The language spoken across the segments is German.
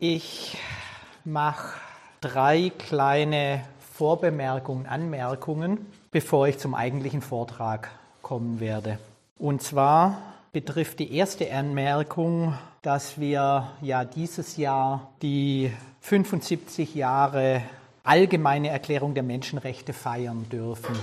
Ich mache drei kleine Vorbemerkungen, Anmerkungen, bevor ich zum eigentlichen Vortrag kommen werde. Und zwar betrifft die erste Anmerkung, dass wir ja dieses Jahr die 75 Jahre allgemeine Erklärung der Menschenrechte feiern dürfen.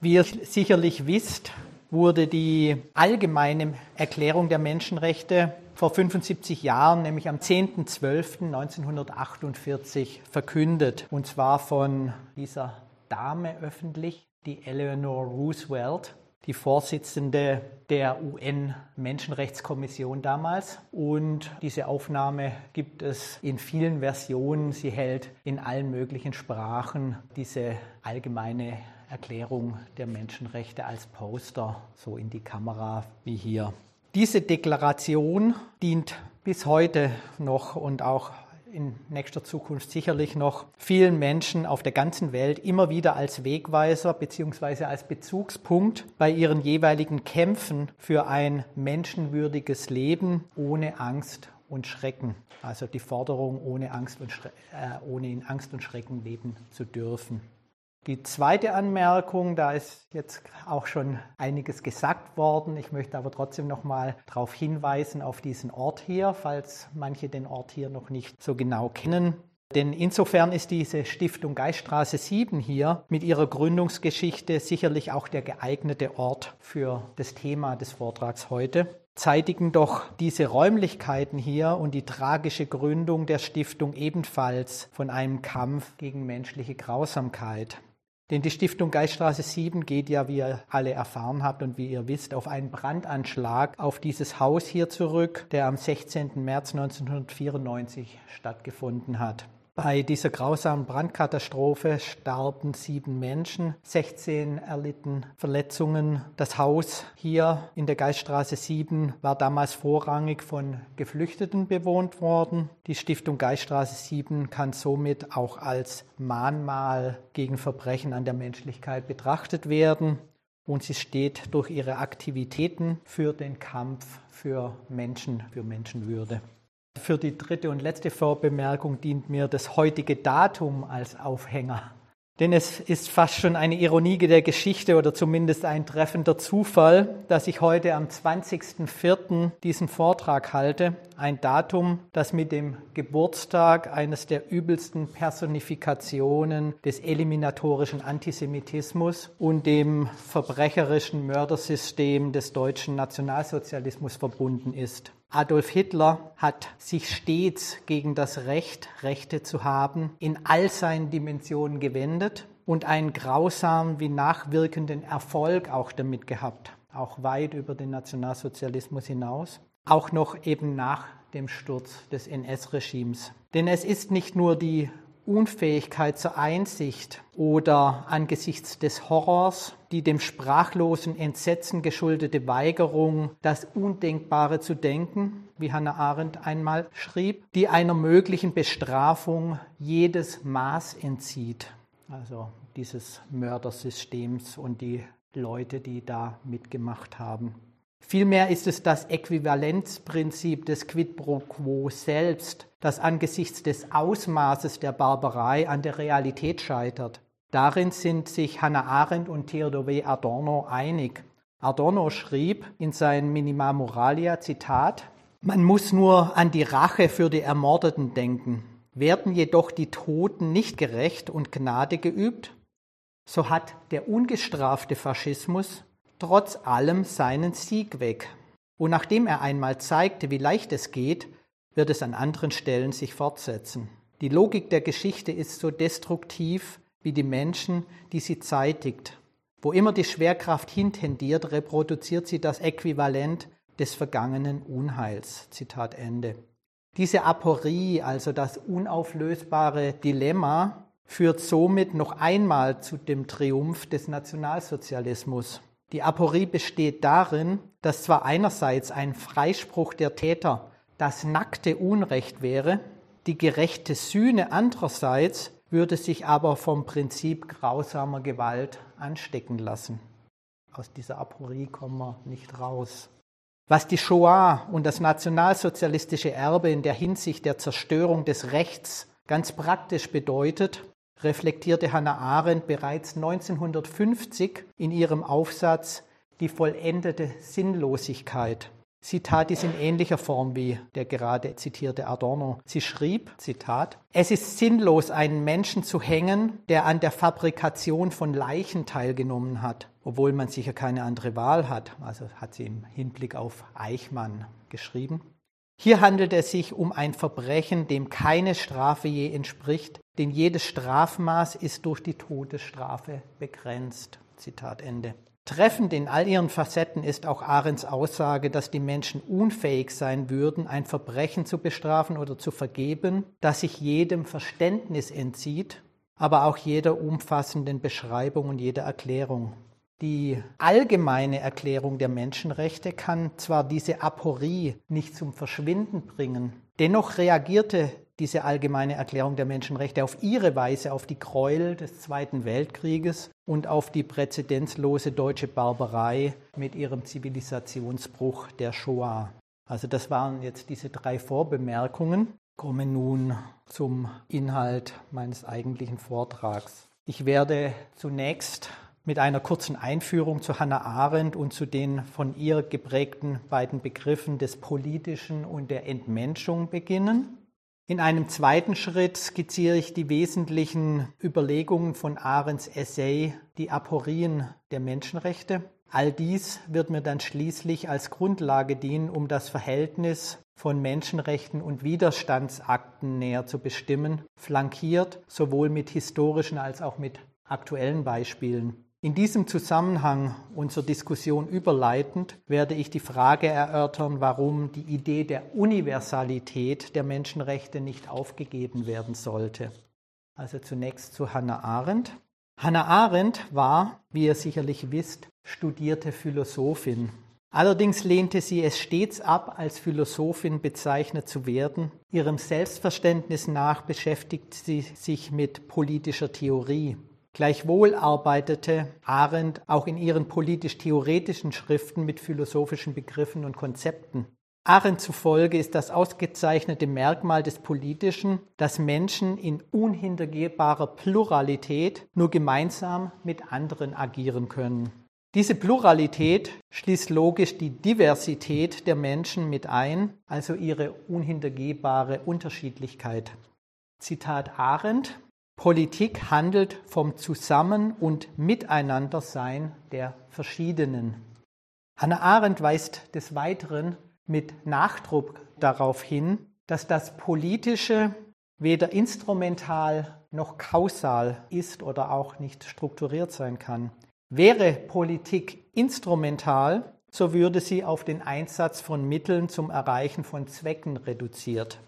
Wie ihr sicherlich wisst, wurde die allgemeine Erklärung der Menschenrechte vor 75 Jahren, nämlich am 10.12.1948, verkündet. Und zwar von dieser Dame öffentlich, die Eleanor Roosevelt, die Vorsitzende der UN-Menschenrechtskommission damals. Und diese Aufnahme gibt es in vielen Versionen. Sie hält in allen möglichen Sprachen diese allgemeine Erklärung der Menschenrechte als Poster so in die Kamera wie hier. Diese Deklaration dient bis heute noch und auch in nächster Zukunft sicherlich noch vielen Menschen auf der ganzen Welt immer wieder als Wegweiser bzw. als Bezugspunkt bei ihren jeweiligen Kämpfen für ein menschenwürdiges Leben ohne Angst und Schrecken. Also die Forderung, ohne Angst und, äh, ohne in Angst und Schrecken leben zu dürfen. Die zweite Anmerkung, da ist jetzt auch schon einiges gesagt worden. Ich möchte aber trotzdem noch mal darauf hinweisen auf diesen Ort hier, falls manche den Ort hier noch nicht so genau kennen. Denn insofern ist diese Stiftung Geiststraße 7 hier mit ihrer Gründungsgeschichte sicherlich auch der geeignete Ort für das Thema des Vortrags heute. Zeitigen doch diese Räumlichkeiten hier und die tragische Gründung der Stiftung ebenfalls von einem Kampf gegen menschliche Grausamkeit. Denn die Stiftung Geiststraße 7 geht ja, wie ihr alle erfahren habt und wie ihr wisst, auf einen Brandanschlag auf dieses Haus hier zurück, der am 16. März 1994 stattgefunden hat. Bei dieser grausamen Brandkatastrophe starben sieben Menschen, 16 erlitten Verletzungen. Das Haus hier in der Geiststraße 7 war damals vorrangig von Geflüchteten bewohnt worden. Die Stiftung Geiststraße 7 kann somit auch als Mahnmal gegen Verbrechen an der Menschlichkeit betrachtet werden. Und sie steht durch ihre Aktivitäten für den Kampf für Menschen, für Menschenwürde. Für die dritte und letzte Vorbemerkung dient mir das heutige Datum als Aufhänger. Denn es ist fast schon eine Ironie der Geschichte oder zumindest ein treffender Zufall, dass ich heute am 20.04. diesen Vortrag halte. Ein Datum, das mit dem Geburtstag eines der übelsten Personifikationen des eliminatorischen Antisemitismus und dem verbrecherischen Mördersystem des deutschen Nationalsozialismus verbunden ist. Adolf Hitler hat sich stets gegen das Recht, Rechte zu haben, in all seinen Dimensionen gewendet und einen grausamen wie nachwirkenden Erfolg auch damit gehabt, auch weit über den Nationalsozialismus hinaus, auch noch eben nach dem Sturz des NS-Regimes. Denn es ist nicht nur die Unfähigkeit zur Einsicht oder angesichts des Horrors die dem sprachlosen Entsetzen geschuldete Weigerung, das Undenkbare zu denken, wie Hannah Arendt einmal schrieb, die einer möglichen Bestrafung jedes Maß entzieht. Also dieses Mördersystems und die Leute, die da mitgemacht haben. Vielmehr ist es das Äquivalenzprinzip des Quid pro quo selbst, das angesichts des Ausmaßes der Barbarei an der Realität scheitert. Darin sind sich Hannah Arendt und Theodor W. Adorno einig. Adorno schrieb in seinem Minima Moralia, Zitat, man muss nur an die Rache für die Ermordeten denken. Werden jedoch die Toten nicht gerecht und Gnade geübt, so hat der ungestrafte Faschismus trotz allem seinen Sieg weg. Und nachdem er einmal zeigte, wie leicht es geht, wird es an anderen Stellen sich fortsetzen. Die Logik der Geschichte ist so destruktiv wie die Menschen, die sie zeitigt. Wo immer die Schwerkraft hintendiert, reproduziert sie das Äquivalent des vergangenen Unheils. Zitat Ende. Diese Aporie, also das unauflösbare Dilemma, führt somit noch einmal zu dem Triumph des Nationalsozialismus. Die Aporie besteht darin, dass zwar einerseits ein Freispruch der Täter das nackte Unrecht wäre, die gerechte Sühne andererseits würde sich aber vom Prinzip grausamer Gewalt anstecken lassen. Aus dieser Aporie kommen wir nicht raus. Was die Shoah und das nationalsozialistische Erbe in der Hinsicht der Zerstörung des Rechts ganz praktisch bedeutet, reflektierte Hannah Arendt bereits 1950 in ihrem Aufsatz Die vollendete Sinnlosigkeit. Sie tat dies in ähnlicher Form wie der gerade zitierte Adorno. Sie schrieb, Zitat, Es ist sinnlos, einen Menschen zu hängen, der an der Fabrikation von Leichen teilgenommen hat, obwohl man sicher keine andere Wahl hat. Also hat sie im Hinblick auf Eichmann geschrieben. Hier handelt es sich um ein Verbrechen, dem keine Strafe je entspricht, denn jedes Strafmaß ist durch die Todesstrafe begrenzt. Zitat Ende. Treffend in all ihren Facetten ist auch Arends Aussage, dass die Menschen unfähig sein würden, ein Verbrechen zu bestrafen oder zu vergeben, das sich jedem Verständnis entzieht, aber auch jeder umfassenden Beschreibung und jeder Erklärung. Die allgemeine Erklärung der Menschenrechte kann zwar diese Aporie nicht zum Verschwinden bringen, dennoch reagierte diese allgemeine Erklärung der Menschenrechte auf ihre Weise auf die Gräuel des Zweiten Weltkrieges und auf die präzedenzlose deutsche Barbarei mit ihrem Zivilisationsbruch der Shoah. Also das waren jetzt diese drei Vorbemerkungen. Komme nun zum Inhalt meines eigentlichen Vortrags. Ich werde zunächst mit einer kurzen Einführung zu Hannah Arendt und zu den von ihr geprägten beiden Begriffen des Politischen und der Entmenschung beginnen. In einem zweiten Schritt skizziere ich die wesentlichen Überlegungen von Arends Essay Die Aporien der Menschenrechte. All dies wird mir dann schließlich als Grundlage dienen, um das Verhältnis von Menschenrechten und Widerstandsakten näher zu bestimmen, flankiert sowohl mit historischen als auch mit aktuellen Beispielen. In diesem Zusammenhang zur Diskussion überleitend werde ich die Frage erörtern, warum die Idee der Universalität der Menschenrechte nicht aufgegeben werden sollte. Also zunächst zu Hannah Arendt. Hannah Arendt war, wie ihr sicherlich wisst, studierte Philosophin. Allerdings lehnte sie es stets ab, als Philosophin bezeichnet zu werden. Ihrem Selbstverständnis nach beschäftigt sie sich mit politischer Theorie. Gleichwohl arbeitete Arendt auch in ihren politisch-theoretischen Schriften mit philosophischen Begriffen und Konzepten. Arendt zufolge ist das ausgezeichnete Merkmal des Politischen, dass Menschen in unhintergehbarer Pluralität nur gemeinsam mit anderen agieren können. Diese Pluralität schließt logisch die Diversität der Menschen mit ein, also ihre unhintergehbare Unterschiedlichkeit. Zitat Arendt Politik handelt vom Zusammen- und Miteinandersein der Verschiedenen. Hannah Arendt weist des Weiteren mit Nachdruck darauf hin, dass das Politische weder instrumental noch kausal ist oder auch nicht strukturiert sein kann. Wäre Politik instrumental, so würde sie auf den Einsatz von Mitteln zum Erreichen von Zwecken reduziert.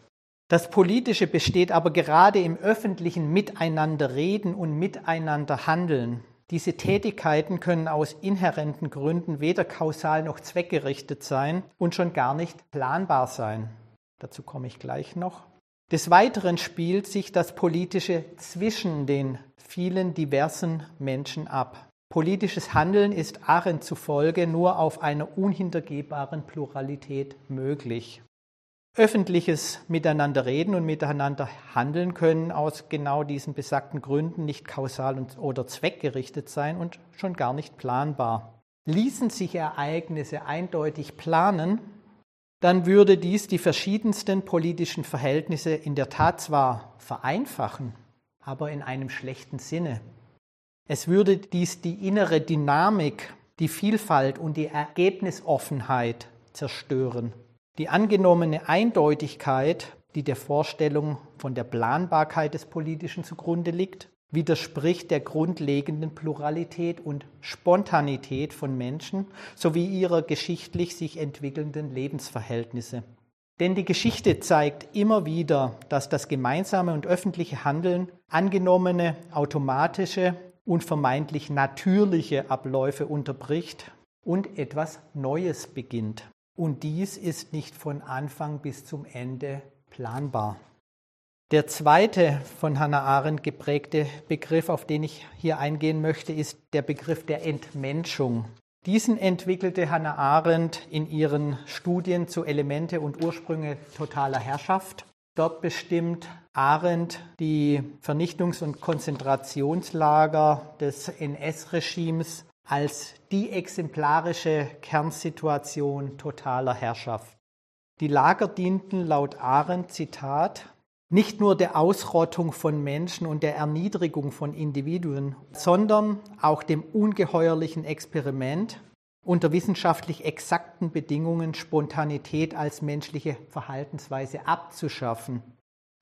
Das Politische besteht aber gerade im öffentlichen Miteinanderreden und Miteinanderhandeln. Diese Tätigkeiten können aus inhärenten Gründen weder kausal noch zweckgerichtet sein und schon gar nicht planbar sein. Dazu komme ich gleich noch. Des Weiteren spielt sich das Politische zwischen den vielen diversen Menschen ab. Politisches Handeln ist Arendt zufolge nur auf einer unhintergehbaren Pluralität möglich öffentliches Miteinander reden und miteinander handeln können aus genau diesen besagten Gründen nicht kausal oder zweckgerichtet sein und schon gar nicht planbar. Ließen sich Ereignisse eindeutig planen, dann würde dies die verschiedensten politischen Verhältnisse in der Tat zwar vereinfachen, aber in einem schlechten Sinne. Es würde dies die innere Dynamik, die Vielfalt und die Ergebnisoffenheit zerstören. Die angenommene Eindeutigkeit, die der Vorstellung von der Planbarkeit des Politischen zugrunde liegt, widerspricht der grundlegenden Pluralität und Spontanität von Menschen sowie ihrer geschichtlich sich entwickelnden Lebensverhältnisse. Denn die Geschichte zeigt immer wieder, dass das gemeinsame und öffentliche Handeln angenommene automatische und vermeintlich natürliche Abläufe unterbricht und etwas Neues beginnt. Und dies ist nicht von Anfang bis zum Ende planbar. Der zweite von Hannah Arendt geprägte Begriff, auf den ich hier eingehen möchte, ist der Begriff der Entmenschung. Diesen entwickelte Hannah Arendt in ihren Studien zu Elemente und Ursprünge totaler Herrschaft. Dort bestimmt Arendt die Vernichtungs- und Konzentrationslager des NS-Regimes als die exemplarische Kernsituation totaler Herrschaft. Die Lager dienten laut Arendt, Zitat, nicht nur der Ausrottung von Menschen und der Erniedrigung von Individuen, sondern auch dem ungeheuerlichen Experiment, unter wissenschaftlich exakten Bedingungen Spontanität als menschliche Verhaltensweise abzuschaffen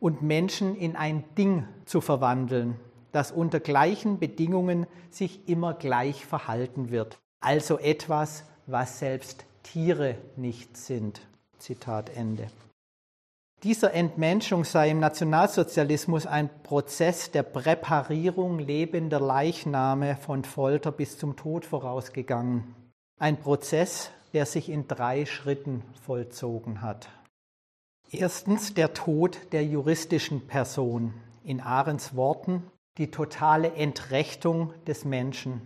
und Menschen in ein Ding zu verwandeln, das unter gleichen Bedingungen sich immer gleich verhalten wird. Also etwas, was selbst Tiere nicht sind. Zitat Ende. Dieser Entmenschung sei im Nationalsozialismus ein Prozess der Präparierung lebender Leichname von Folter bis zum Tod vorausgegangen. Ein Prozess, der sich in drei Schritten vollzogen hat. Erstens der Tod der juristischen Person. In Ahrens Worten die totale Entrechtung des Menschen.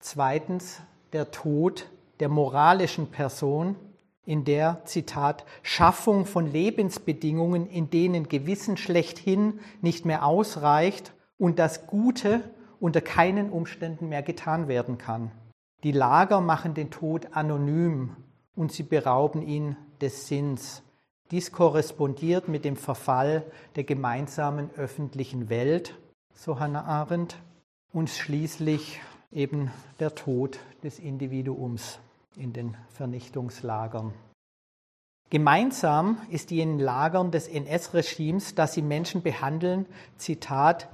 Zweitens der Tod der moralischen Person in der, Zitat, Schaffung von Lebensbedingungen, in denen Gewissen schlechthin nicht mehr ausreicht und das Gute unter keinen Umständen mehr getan werden kann. Die Lager machen den Tod anonym und sie berauben ihn des Sinns. Dies korrespondiert mit dem Verfall der gemeinsamen öffentlichen Welt, so Hannah Arendt, und schließlich eben der Tod des Individuums in den Vernichtungslagern. Gemeinsam ist den Lagern des NS-Regimes, dass sie Menschen behandeln, Zitat,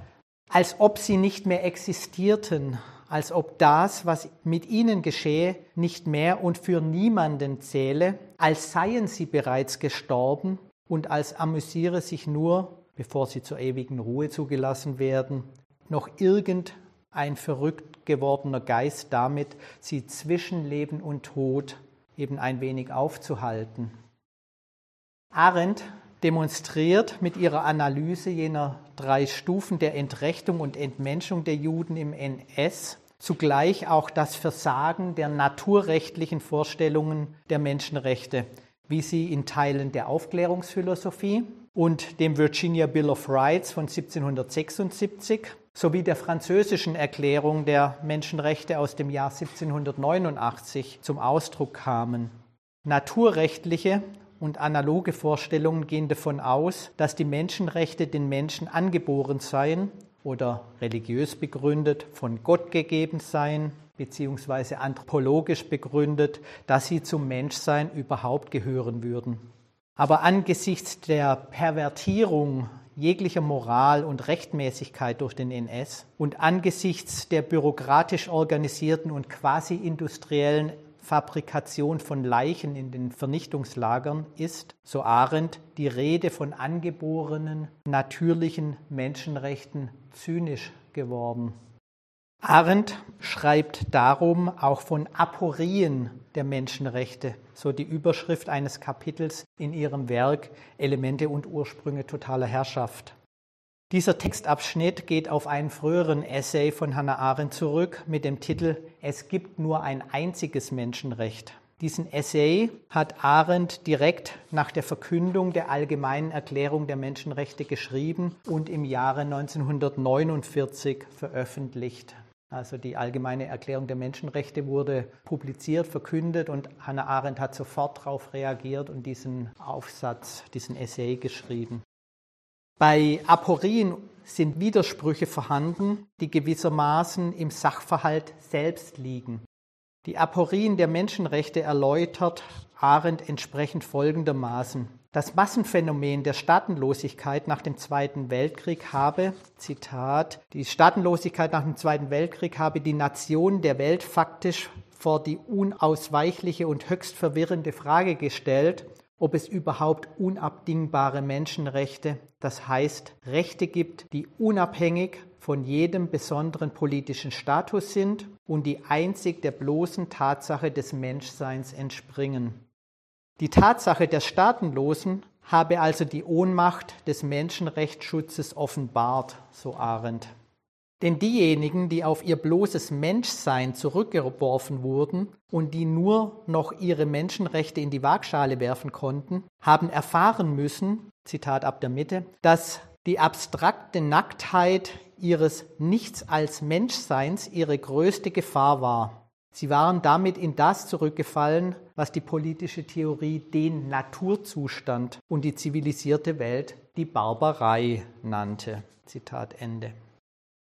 als ob sie nicht mehr existierten, als ob das, was mit ihnen geschehe, nicht mehr und für niemanden zähle, als seien sie bereits gestorben und als amüsiere sich nur, bevor sie zur ewigen Ruhe zugelassen werden, noch irgend ein verrückt gewordener Geist damit, sie zwischen Leben und Tod eben ein wenig aufzuhalten. Arendt demonstriert mit ihrer Analyse jener drei Stufen der Entrechtung und Entmenschung der Juden im NS zugleich auch das Versagen der naturrechtlichen Vorstellungen der Menschenrechte, wie sie in Teilen der Aufklärungsphilosophie und dem Virginia Bill of Rights von 1776 sowie der französischen Erklärung der Menschenrechte aus dem Jahr 1789 zum Ausdruck kamen. Naturrechtliche und analoge Vorstellungen gehen davon aus, dass die Menschenrechte den Menschen angeboren seien oder religiös begründet von Gott gegeben seien, beziehungsweise anthropologisch begründet, dass sie zum Menschsein überhaupt gehören würden. Aber angesichts der Pervertierung jeglicher Moral und Rechtmäßigkeit durch den NS und angesichts der bürokratisch organisierten und quasi industriellen Fabrikation von Leichen in den Vernichtungslagern ist, so Arendt, die Rede von angeborenen, natürlichen Menschenrechten zynisch geworden. Arendt schreibt darum auch von Aporien der Menschenrechte, so die Überschrift eines Kapitels in ihrem Werk Elemente und Ursprünge totaler Herrschaft. Dieser Textabschnitt geht auf einen früheren Essay von Hannah Arendt zurück mit dem Titel Es gibt nur ein einziges Menschenrecht. Diesen Essay hat Arendt direkt nach der Verkündung der Allgemeinen Erklärung der Menschenrechte geschrieben und im Jahre 1949 veröffentlicht. Also die Allgemeine Erklärung der Menschenrechte wurde publiziert, verkündet und Hannah Arendt hat sofort darauf reagiert und diesen Aufsatz, diesen Essay geschrieben. Bei Aporien sind Widersprüche vorhanden, die gewissermaßen im Sachverhalt selbst liegen. Die Aporien der Menschenrechte erläutert Arendt entsprechend folgendermaßen. Das Massenphänomen der Staatenlosigkeit nach dem Zweiten Weltkrieg habe, Zitat, die Staatenlosigkeit nach dem Zweiten Weltkrieg habe die Nation der Welt faktisch vor die unausweichliche und höchst verwirrende Frage gestellt, ob es überhaupt unabdingbare Menschenrechte, das heißt Rechte gibt, die unabhängig von jedem besonderen politischen Status sind und die einzig der bloßen Tatsache des Menschseins entspringen. Die Tatsache der Staatenlosen habe also die Ohnmacht des Menschenrechtsschutzes offenbart, so Arendt. Denn diejenigen, die auf ihr bloßes Menschsein zurückgeworfen wurden und die nur noch ihre Menschenrechte in die Waagschale werfen konnten, haben erfahren müssen, Zitat ab der Mitte, dass die abstrakte Nacktheit ihres Nichts als Menschseins ihre größte Gefahr war. Sie waren damit in das zurückgefallen, was die politische Theorie den Naturzustand und die zivilisierte Welt die Barbarei nannte. Zitat Ende.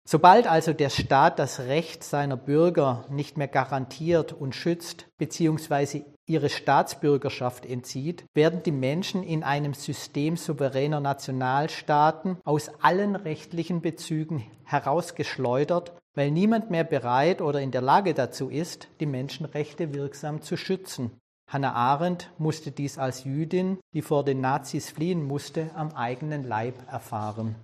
Sobald also der Staat das Recht seiner Bürger nicht mehr garantiert und schützt bzw. ihre Staatsbürgerschaft entzieht, werden die Menschen in einem System souveräner Nationalstaaten aus allen rechtlichen Bezügen herausgeschleudert, weil niemand mehr bereit oder in der Lage dazu ist, die Menschenrechte wirksam zu schützen. Hannah Arendt musste dies als Jüdin, die vor den Nazis fliehen musste, am eigenen Leib erfahren.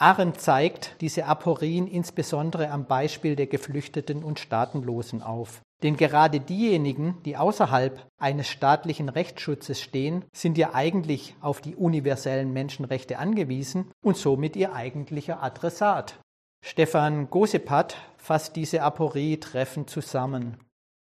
Arendt zeigt diese Aporien insbesondere am Beispiel der Geflüchteten und Staatenlosen auf. Denn gerade diejenigen, die außerhalb eines staatlichen Rechtsschutzes stehen, sind ja eigentlich auf die universellen Menschenrechte angewiesen und somit ihr eigentlicher Adressat. Stefan Gosepat fasst diese Aporie treffend zusammen.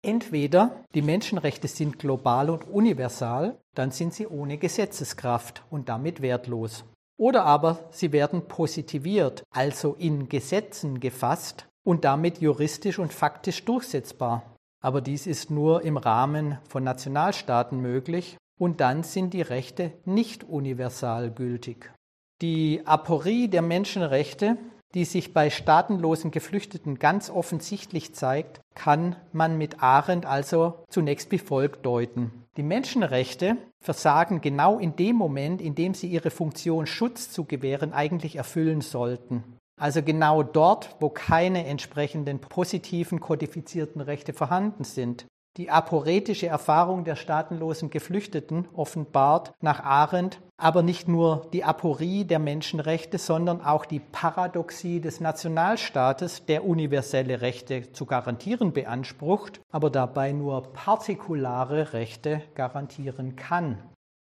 Entweder die Menschenrechte sind global und universal, dann sind sie ohne Gesetzeskraft und damit wertlos. Oder aber sie werden positiviert, also in Gesetzen gefasst und damit juristisch und faktisch durchsetzbar. Aber dies ist nur im Rahmen von Nationalstaaten möglich und dann sind die Rechte nicht universal gültig. Die Aporie der Menschenrechte die sich bei staatenlosen Geflüchteten ganz offensichtlich zeigt, kann man mit Arendt also zunächst wie folgt deuten. Die Menschenrechte versagen genau in dem Moment, in dem sie ihre Funktion Schutz zu gewähren eigentlich erfüllen sollten. Also genau dort, wo keine entsprechenden positiven kodifizierten Rechte vorhanden sind. Die aporetische Erfahrung der staatenlosen Geflüchteten offenbart nach Arendt aber nicht nur die Aporie der Menschenrechte, sondern auch die Paradoxie des Nationalstaates, der universelle Rechte zu garantieren beansprucht, aber dabei nur partikulare Rechte garantieren kann.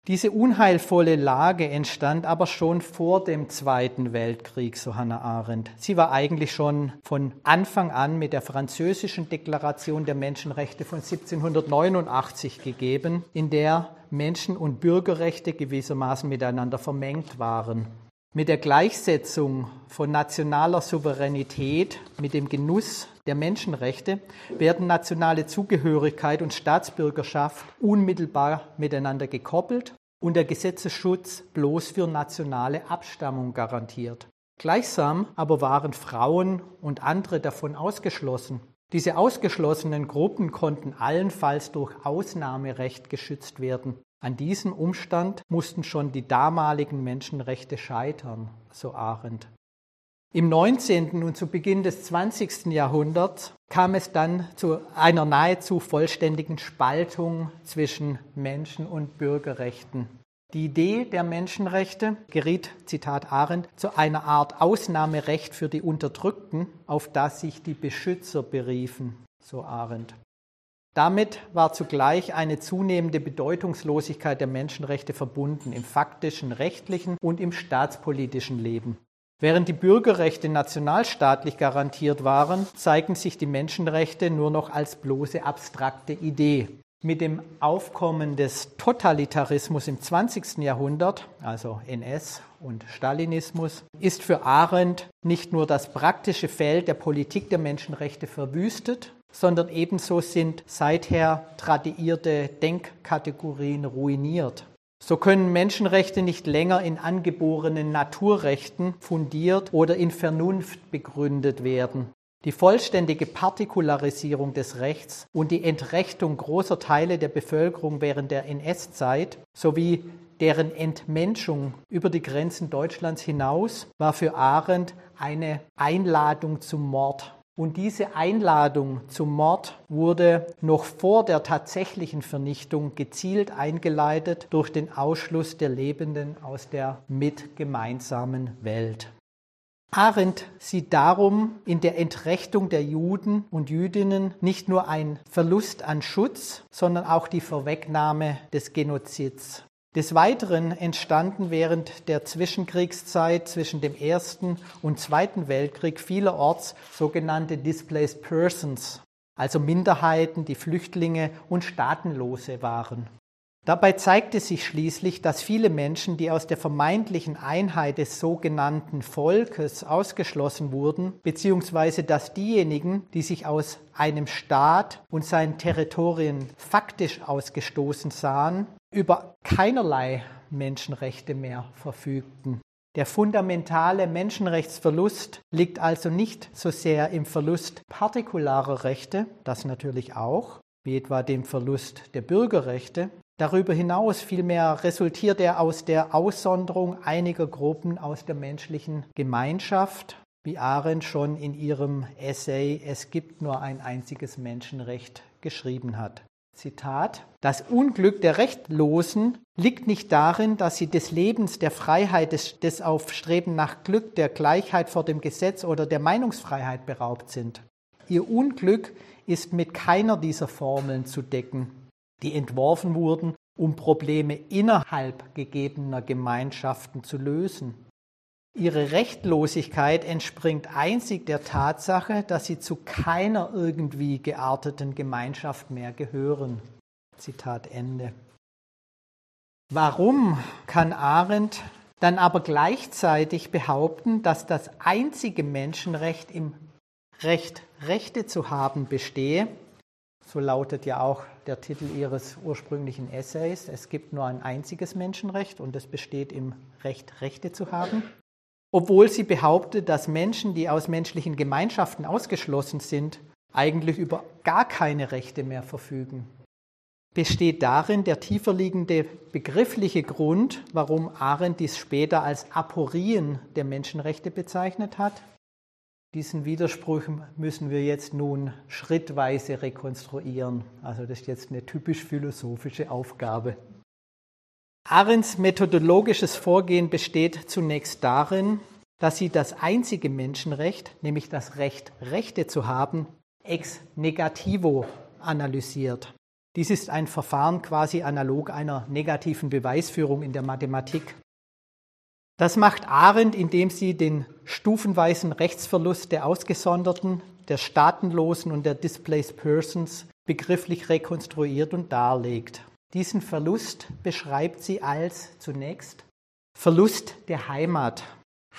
Diese unheilvolle Lage entstand aber schon vor dem Zweiten Weltkrieg, so Hannah Arendt. Sie war eigentlich schon von Anfang an mit der französischen Deklaration der Menschenrechte von 1789 gegeben, in der Menschen- und Bürgerrechte gewissermaßen miteinander vermengt waren. Mit der Gleichsetzung von nationaler Souveränität mit dem Genuss der Menschenrechte werden nationale Zugehörigkeit und Staatsbürgerschaft unmittelbar miteinander gekoppelt und der Gesetzesschutz bloß für nationale Abstammung garantiert. Gleichsam aber waren Frauen und andere davon ausgeschlossen. Diese ausgeschlossenen Gruppen konnten allenfalls durch Ausnahmerecht geschützt werden. An diesem Umstand mussten schon die damaligen Menschenrechte scheitern, so Arendt. Im 19. und zu Beginn des 20. Jahrhunderts kam es dann zu einer nahezu vollständigen Spaltung zwischen Menschen- und Bürgerrechten. Die Idee der Menschenrechte geriet, Zitat Arendt, zu einer Art Ausnahmerecht für die Unterdrückten, auf das sich die Beschützer beriefen, so Arendt. Damit war zugleich eine zunehmende Bedeutungslosigkeit der Menschenrechte verbunden im faktischen, rechtlichen und im staatspolitischen Leben. Während die Bürgerrechte nationalstaatlich garantiert waren, zeigen sich die Menschenrechte nur noch als bloße abstrakte Idee. Mit dem Aufkommen des Totalitarismus im 20. Jahrhundert, also NS und Stalinismus, ist für Arendt nicht nur das praktische Feld der Politik der Menschenrechte verwüstet, sondern ebenso sind seither tradierte Denkkategorien ruiniert. So können Menschenrechte nicht länger in angeborenen Naturrechten fundiert oder in Vernunft begründet werden. Die vollständige Partikularisierung des Rechts und die Entrechtung großer Teile der Bevölkerung während der NS-Zeit sowie deren Entmenschung über die Grenzen Deutschlands hinaus war für Arendt eine Einladung zum Mord. Und diese Einladung zum Mord wurde noch vor der tatsächlichen Vernichtung gezielt eingeleitet durch den Ausschluss der Lebenden aus der mitgemeinsamen Welt. Arendt sieht darum in der Entrechtung der Juden und Jüdinnen nicht nur ein Verlust an Schutz, sondern auch die Vorwegnahme des Genozids. Des Weiteren entstanden während der Zwischenkriegszeit zwischen dem Ersten und Zweiten Weltkrieg vielerorts sogenannte Displaced Persons, also Minderheiten, die Flüchtlinge und Staatenlose waren. Dabei zeigte sich schließlich, dass viele Menschen, die aus der vermeintlichen Einheit des sogenannten Volkes ausgeschlossen wurden, beziehungsweise dass diejenigen, die sich aus einem Staat und seinen Territorien faktisch ausgestoßen sahen, über keinerlei Menschenrechte mehr verfügten. Der fundamentale Menschenrechtsverlust liegt also nicht so sehr im Verlust partikularer Rechte, das natürlich auch, wie etwa dem Verlust der Bürgerrechte, Darüber hinaus vielmehr resultiert er aus der Aussonderung einiger Gruppen aus der menschlichen Gemeinschaft, wie Arendt schon in ihrem Essay Es gibt nur ein einziges Menschenrecht geschrieben hat. Zitat Das Unglück der Rechtlosen liegt nicht darin, dass sie des Lebens, der Freiheit, des, des Aufstreben nach Glück, der Gleichheit vor dem Gesetz oder der Meinungsfreiheit beraubt sind. Ihr Unglück ist mit keiner dieser Formeln zu decken die entworfen wurden, um Probleme innerhalb gegebener Gemeinschaften zu lösen. Ihre Rechtlosigkeit entspringt einzig der Tatsache, dass sie zu keiner irgendwie gearteten Gemeinschaft mehr gehören. Zitat Ende. Warum kann Arendt dann aber gleichzeitig behaupten, dass das einzige Menschenrecht im Recht, Rechte zu haben bestehe, so lautet ja auch der Titel Ihres ursprünglichen Essays. Es gibt nur ein einziges Menschenrecht und es besteht im Recht, Rechte zu haben. Obwohl sie behauptet, dass Menschen, die aus menschlichen Gemeinschaften ausgeschlossen sind, eigentlich über gar keine Rechte mehr verfügen. Besteht darin der tiefer liegende begriffliche Grund, warum Arendt dies später als Aporien der Menschenrechte bezeichnet hat? Diesen Widerspruch müssen wir jetzt nun schrittweise rekonstruieren. Also das ist jetzt eine typisch philosophische Aufgabe. Arends methodologisches Vorgehen besteht zunächst darin, dass sie das einzige Menschenrecht, nämlich das Recht, Rechte zu haben, ex negativo analysiert. Dies ist ein Verfahren quasi analog einer negativen Beweisführung in der Mathematik. Das macht Arendt, indem sie den stufenweisen Rechtsverlust der Ausgesonderten, der Staatenlosen und der Displaced Persons begrifflich rekonstruiert und darlegt. Diesen Verlust beschreibt sie als zunächst Verlust der Heimat.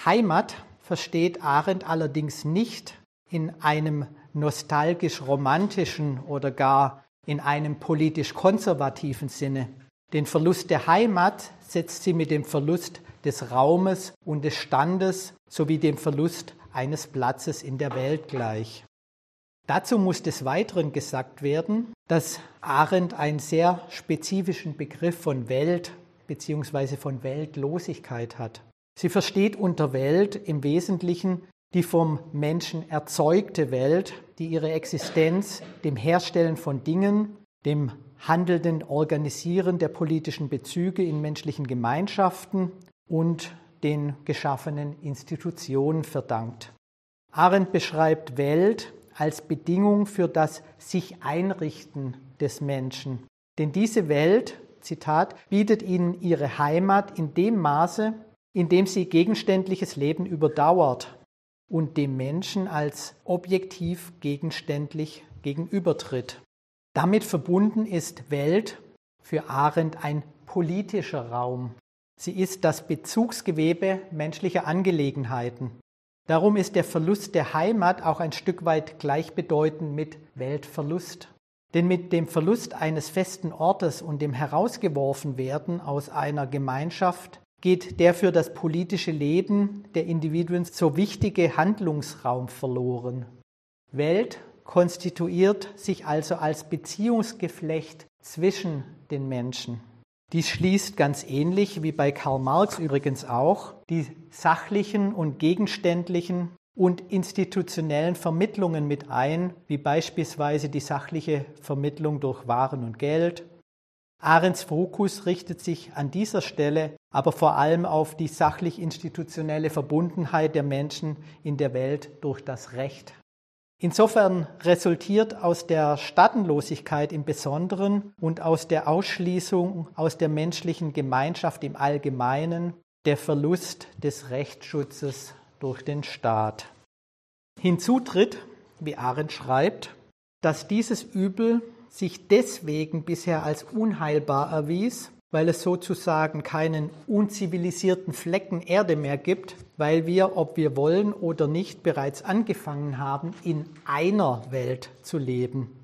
Heimat versteht Arendt allerdings nicht in einem nostalgisch-romantischen oder gar in einem politisch-konservativen Sinne. Den Verlust der Heimat setzt sie mit dem Verlust des Raumes und des Standes sowie dem Verlust eines Platzes in der Welt gleich. Dazu muss des Weiteren gesagt werden, dass Arendt einen sehr spezifischen Begriff von Welt bzw. von Weltlosigkeit hat. Sie versteht unter Welt im Wesentlichen die vom Menschen erzeugte Welt, die ihre Existenz dem Herstellen von Dingen, dem handelnden Organisieren der politischen Bezüge in menschlichen Gemeinschaften und den geschaffenen Institutionen verdankt. Arendt beschreibt Welt als Bedingung für das sich Einrichten des Menschen. Denn diese Welt, Zitat, bietet ihnen ihre Heimat in dem Maße, in dem sie gegenständliches Leben überdauert und dem Menschen als objektiv gegenständlich gegenübertritt. Damit verbunden ist Welt für Arendt ein politischer Raum, Sie ist das Bezugsgewebe menschlicher Angelegenheiten. Darum ist der Verlust der Heimat auch ein Stück weit gleichbedeutend mit Weltverlust. Denn mit dem Verlust eines festen Ortes und dem Herausgeworfenwerden aus einer Gemeinschaft geht der für das politische Leben der Individuen so wichtige Handlungsraum verloren. Welt konstituiert sich also als Beziehungsgeflecht zwischen den Menschen. Dies schließt ganz ähnlich wie bei Karl Marx übrigens auch die sachlichen und gegenständlichen und institutionellen Vermittlungen mit ein, wie beispielsweise die sachliche Vermittlung durch Waren und Geld. Arends Fokus richtet sich an dieser Stelle aber vor allem auf die sachlich-institutionelle Verbundenheit der Menschen in der Welt durch das Recht. Insofern resultiert aus der Staatenlosigkeit im Besonderen und aus der Ausschließung aus der menschlichen Gemeinschaft im Allgemeinen der Verlust des Rechtsschutzes durch den Staat. Hinzu tritt, wie Arendt schreibt, dass dieses Übel sich deswegen bisher als unheilbar erwies, weil es sozusagen keinen unzivilisierten Flecken Erde mehr gibt, weil wir, ob wir wollen oder nicht, bereits angefangen haben, in einer Welt zu leben.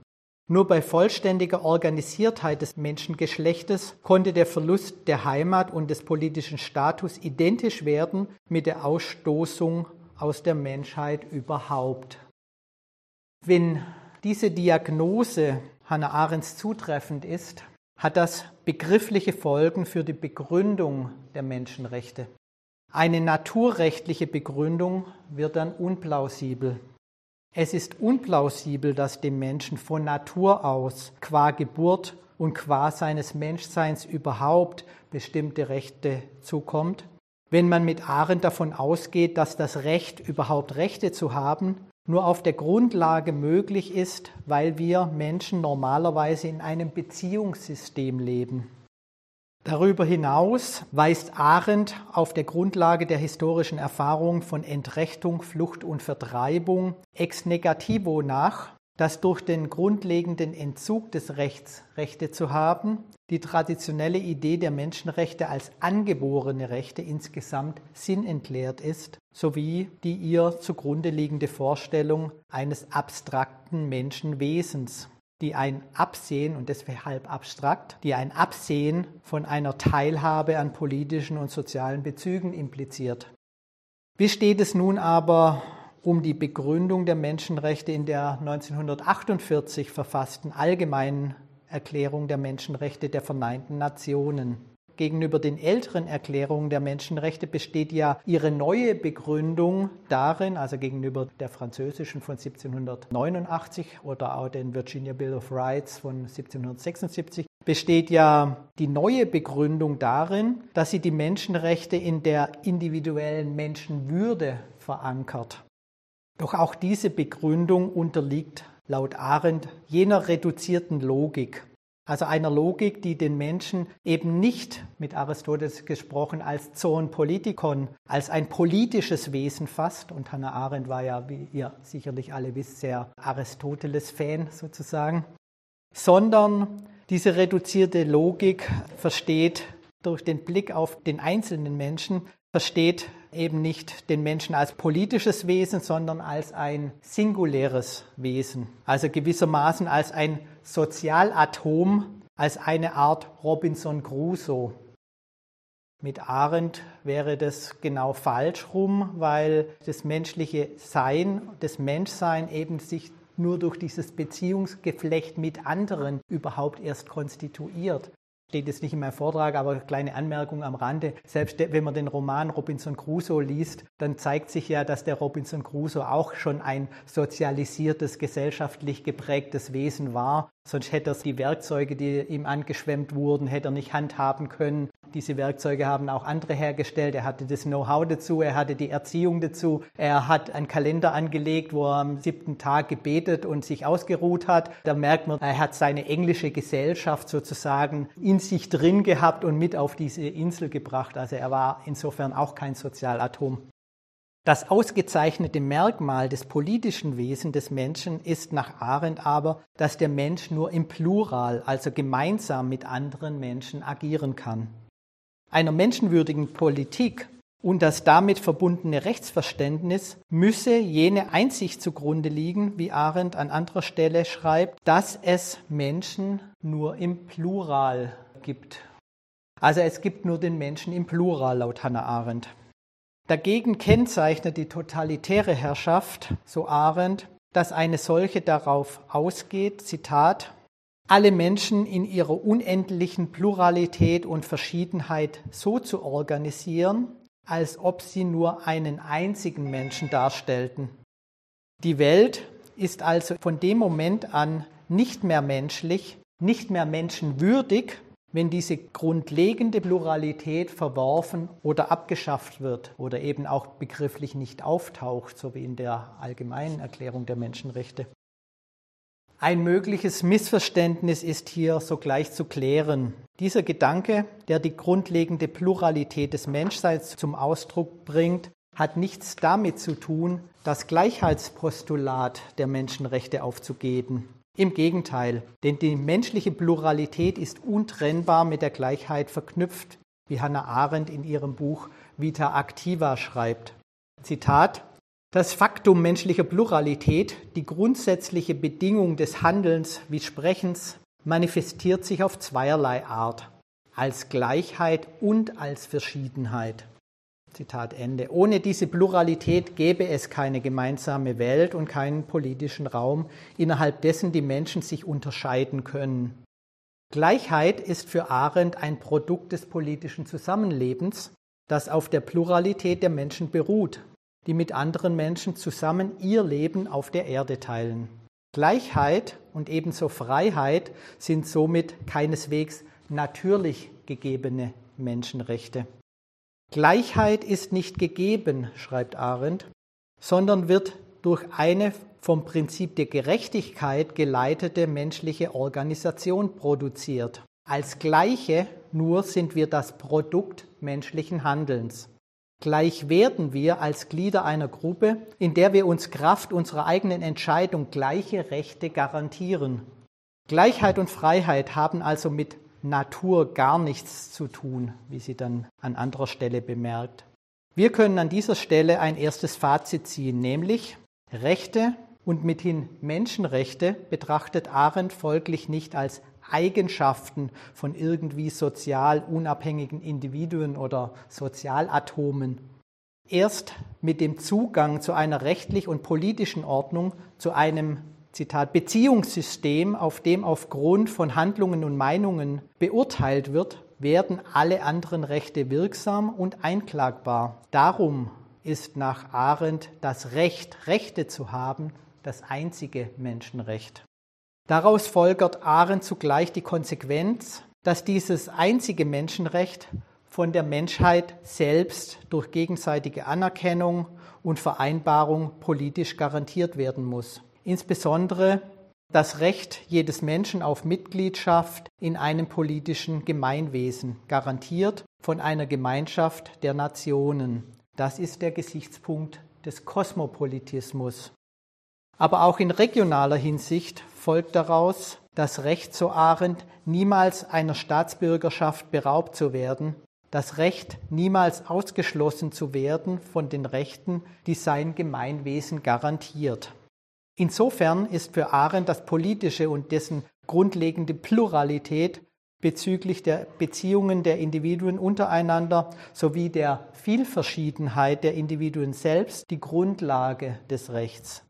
Nur bei vollständiger Organisiertheit des Menschengeschlechtes konnte der Verlust der Heimat und des politischen Status identisch werden mit der Ausstoßung aus der Menschheit überhaupt. Wenn diese Diagnose Hannah Arendts zutreffend ist, hat das begriffliche Folgen für die Begründung der Menschenrechte. Eine naturrechtliche Begründung wird dann unplausibel. Es ist unplausibel, dass dem Menschen von Natur aus qua Geburt und qua seines Menschseins überhaupt bestimmte Rechte zukommt. Wenn man mit Arendt davon ausgeht, dass das Recht, überhaupt Rechte zu haben, nur auf der Grundlage möglich ist, weil wir Menschen normalerweise in einem Beziehungssystem leben. Darüber hinaus weist Arendt auf der Grundlage der historischen Erfahrung von Entrechtung, Flucht und Vertreibung ex negativo nach, dass durch den grundlegenden Entzug des Rechts, Rechte zu haben, die traditionelle Idee der Menschenrechte als angeborene Rechte insgesamt sinnentleert ist, sowie die ihr zugrunde liegende Vorstellung eines abstrakten Menschenwesens, die ein Absehen, und deshalb abstrakt, die ein Absehen von einer Teilhabe an politischen und sozialen Bezügen impliziert. Wie steht es nun aber um die Begründung der Menschenrechte in der 1948 verfassten Allgemeinen Erklärung der Menschenrechte der Vereinten Nationen. Gegenüber den älteren Erklärungen der Menschenrechte besteht ja ihre neue Begründung darin, also gegenüber der französischen von 1789 oder auch den Virginia Bill of Rights von 1776, besteht ja die neue Begründung darin, dass sie die Menschenrechte in der individuellen Menschenwürde verankert. Doch auch diese Begründung unterliegt laut Arendt jener reduzierten Logik, also einer Logik, die den Menschen eben nicht, mit Aristoteles gesprochen, als Zoon Politikon, als ein politisches Wesen fasst. Und Hannah Arendt war ja, wie ihr sicherlich alle wisst, sehr Aristoteles-Fan sozusagen, sondern diese reduzierte Logik versteht durch den Blick auf den einzelnen Menschen versteht eben nicht den Menschen als politisches Wesen, sondern als ein singuläres Wesen, also gewissermaßen als ein Sozialatom, als eine Art Robinson Crusoe. Mit Arendt wäre das genau falsch rum, weil das menschliche Sein, das Menschsein eben sich nur durch dieses Beziehungsgeflecht mit anderen überhaupt erst konstituiert steht jetzt nicht in meinem Vortrag, aber kleine Anmerkung am Rande. Selbst wenn man den Roman Robinson Crusoe liest, dann zeigt sich ja, dass der Robinson Crusoe auch schon ein sozialisiertes, gesellschaftlich geprägtes Wesen war. Sonst hätte er die Werkzeuge, die ihm angeschwemmt wurden, hätte er nicht handhaben können. Diese Werkzeuge haben auch andere hergestellt. Er hatte das Know-how dazu, er hatte die Erziehung dazu. Er hat einen Kalender angelegt, wo er am siebten Tag gebetet und sich ausgeruht hat. Da merkt man, er hat seine englische Gesellschaft sozusagen in sich drin gehabt und mit auf diese Insel gebracht. Also er war insofern auch kein Sozialatom. Das ausgezeichnete Merkmal des politischen Wesens des Menschen ist nach Arendt aber, dass der Mensch nur im Plural, also gemeinsam mit anderen Menschen agieren kann. Einer menschenwürdigen Politik und das damit verbundene Rechtsverständnis müsse jene Einsicht zugrunde liegen, wie Arendt an anderer Stelle schreibt, dass es Menschen nur im Plural gibt. Also es gibt nur den Menschen im Plural laut Hannah Arendt. Dagegen kennzeichnet die totalitäre Herrschaft, so Arendt, dass eine solche darauf ausgeht, Zitat, alle Menschen in ihrer unendlichen Pluralität und Verschiedenheit so zu organisieren, als ob sie nur einen einzigen Menschen darstellten. Die Welt ist also von dem Moment an nicht mehr menschlich, nicht mehr menschenwürdig, wenn diese grundlegende Pluralität verworfen oder abgeschafft wird oder eben auch begrifflich nicht auftaucht, so wie in der allgemeinen Erklärung der Menschenrechte. Ein mögliches Missverständnis ist hier sogleich zu klären. Dieser Gedanke, der die grundlegende Pluralität des Menschseins zum Ausdruck bringt, hat nichts damit zu tun, das Gleichheitspostulat der Menschenrechte aufzugeben. Im Gegenteil, denn die menschliche Pluralität ist untrennbar mit der Gleichheit verknüpft, wie Hannah Arendt in ihrem Buch Vita Activa schreibt. Zitat das Faktum menschlicher Pluralität, die grundsätzliche Bedingung des Handelns wie Sprechens, manifestiert sich auf zweierlei Art, als Gleichheit und als Verschiedenheit. Zitat Ende. Ohne diese Pluralität gäbe es keine gemeinsame Welt und keinen politischen Raum, innerhalb dessen die Menschen sich unterscheiden können. Gleichheit ist für Arendt ein Produkt des politischen Zusammenlebens, das auf der Pluralität der Menschen beruht die mit anderen Menschen zusammen ihr Leben auf der Erde teilen. Gleichheit und ebenso Freiheit sind somit keineswegs natürlich gegebene Menschenrechte. Gleichheit ist nicht gegeben, schreibt Arendt, sondern wird durch eine vom Prinzip der Gerechtigkeit geleitete menschliche Organisation produziert. Als Gleiche nur sind wir das Produkt menschlichen Handelns. Gleich werden wir als Glieder einer Gruppe, in der wir uns Kraft unserer eigenen Entscheidung gleiche Rechte garantieren. Gleichheit und Freiheit haben also mit Natur gar nichts zu tun, wie sie dann an anderer Stelle bemerkt. Wir können an dieser Stelle ein erstes Fazit ziehen, nämlich Rechte und mithin Menschenrechte betrachtet Arendt folglich nicht als Eigenschaften von irgendwie sozial unabhängigen Individuen oder Sozialatomen. Erst mit dem Zugang zu einer rechtlich und politischen Ordnung, zu einem Zitat Beziehungssystem, auf dem aufgrund von Handlungen und Meinungen beurteilt wird, werden alle anderen Rechte wirksam und einklagbar. Darum ist nach Arendt das Recht, Rechte zu haben, das einzige Menschenrecht. Daraus folgert Arendt zugleich die Konsequenz, dass dieses einzige Menschenrecht von der Menschheit selbst durch gegenseitige Anerkennung und Vereinbarung politisch garantiert werden muss. Insbesondere das Recht jedes Menschen auf Mitgliedschaft in einem politischen Gemeinwesen, garantiert von einer Gemeinschaft der Nationen. Das ist der Gesichtspunkt des Kosmopolitismus. Aber auch in regionaler Hinsicht folgt daraus, das Recht, so Arendt, niemals einer Staatsbürgerschaft beraubt zu werden, das Recht, niemals ausgeschlossen zu werden von den Rechten, die sein Gemeinwesen garantiert. Insofern ist für Arendt das Politische und dessen grundlegende Pluralität bezüglich der Beziehungen der Individuen untereinander sowie der Vielverschiedenheit der Individuen selbst die Grundlage des Rechts.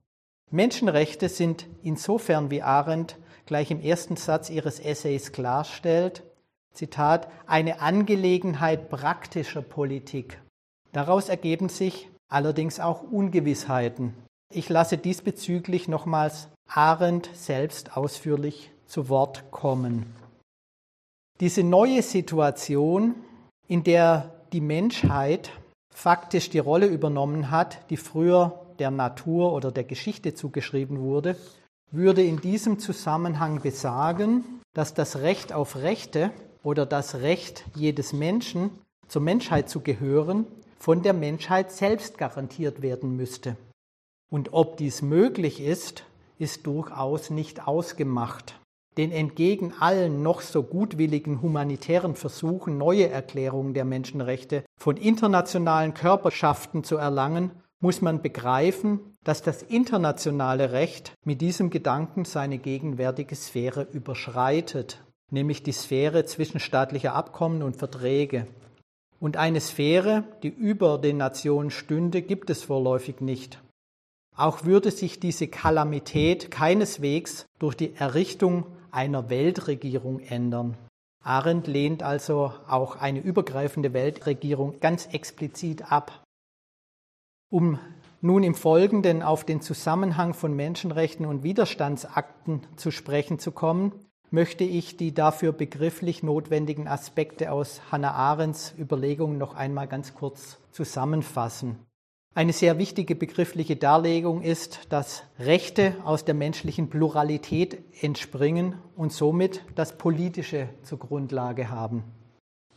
Menschenrechte sind insofern, wie Arendt gleich im ersten Satz ihres Essays klarstellt, Zitat, eine Angelegenheit praktischer Politik. Daraus ergeben sich allerdings auch Ungewissheiten. Ich lasse diesbezüglich nochmals Arendt selbst ausführlich zu Wort kommen. Diese neue Situation, in der die Menschheit faktisch die Rolle übernommen hat, die früher der Natur oder der Geschichte zugeschrieben wurde, würde in diesem Zusammenhang besagen, dass das Recht auf Rechte oder das Recht jedes Menschen, zur Menschheit zu gehören, von der Menschheit selbst garantiert werden müsste. Und ob dies möglich ist, ist durchaus nicht ausgemacht. Denn entgegen allen noch so gutwilligen humanitären Versuchen, neue Erklärungen der Menschenrechte von internationalen Körperschaften zu erlangen, muss man begreifen, dass das internationale Recht mit diesem Gedanken seine gegenwärtige Sphäre überschreitet, nämlich die Sphäre zwischenstaatlicher Abkommen und Verträge. Und eine Sphäre, die über den Nationen stünde, gibt es vorläufig nicht. Auch würde sich diese Kalamität keineswegs durch die Errichtung einer Weltregierung ändern. Arendt lehnt also auch eine übergreifende Weltregierung ganz explizit ab. Um nun im Folgenden auf den Zusammenhang von Menschenrechten und Widerstandsakten zu sprechen zu kommen, möchte ich die dafür begrifflich notwendigen Aspekte aus Hannah Arendts Überlegungen noch einmal ganz kurz zusammenfassen. Eine sehr wichtige begriffliche Darlegung ist, dass Rechte aus der menschlichen Pluralität entspringen und somit das Politische zur Grundlage haben.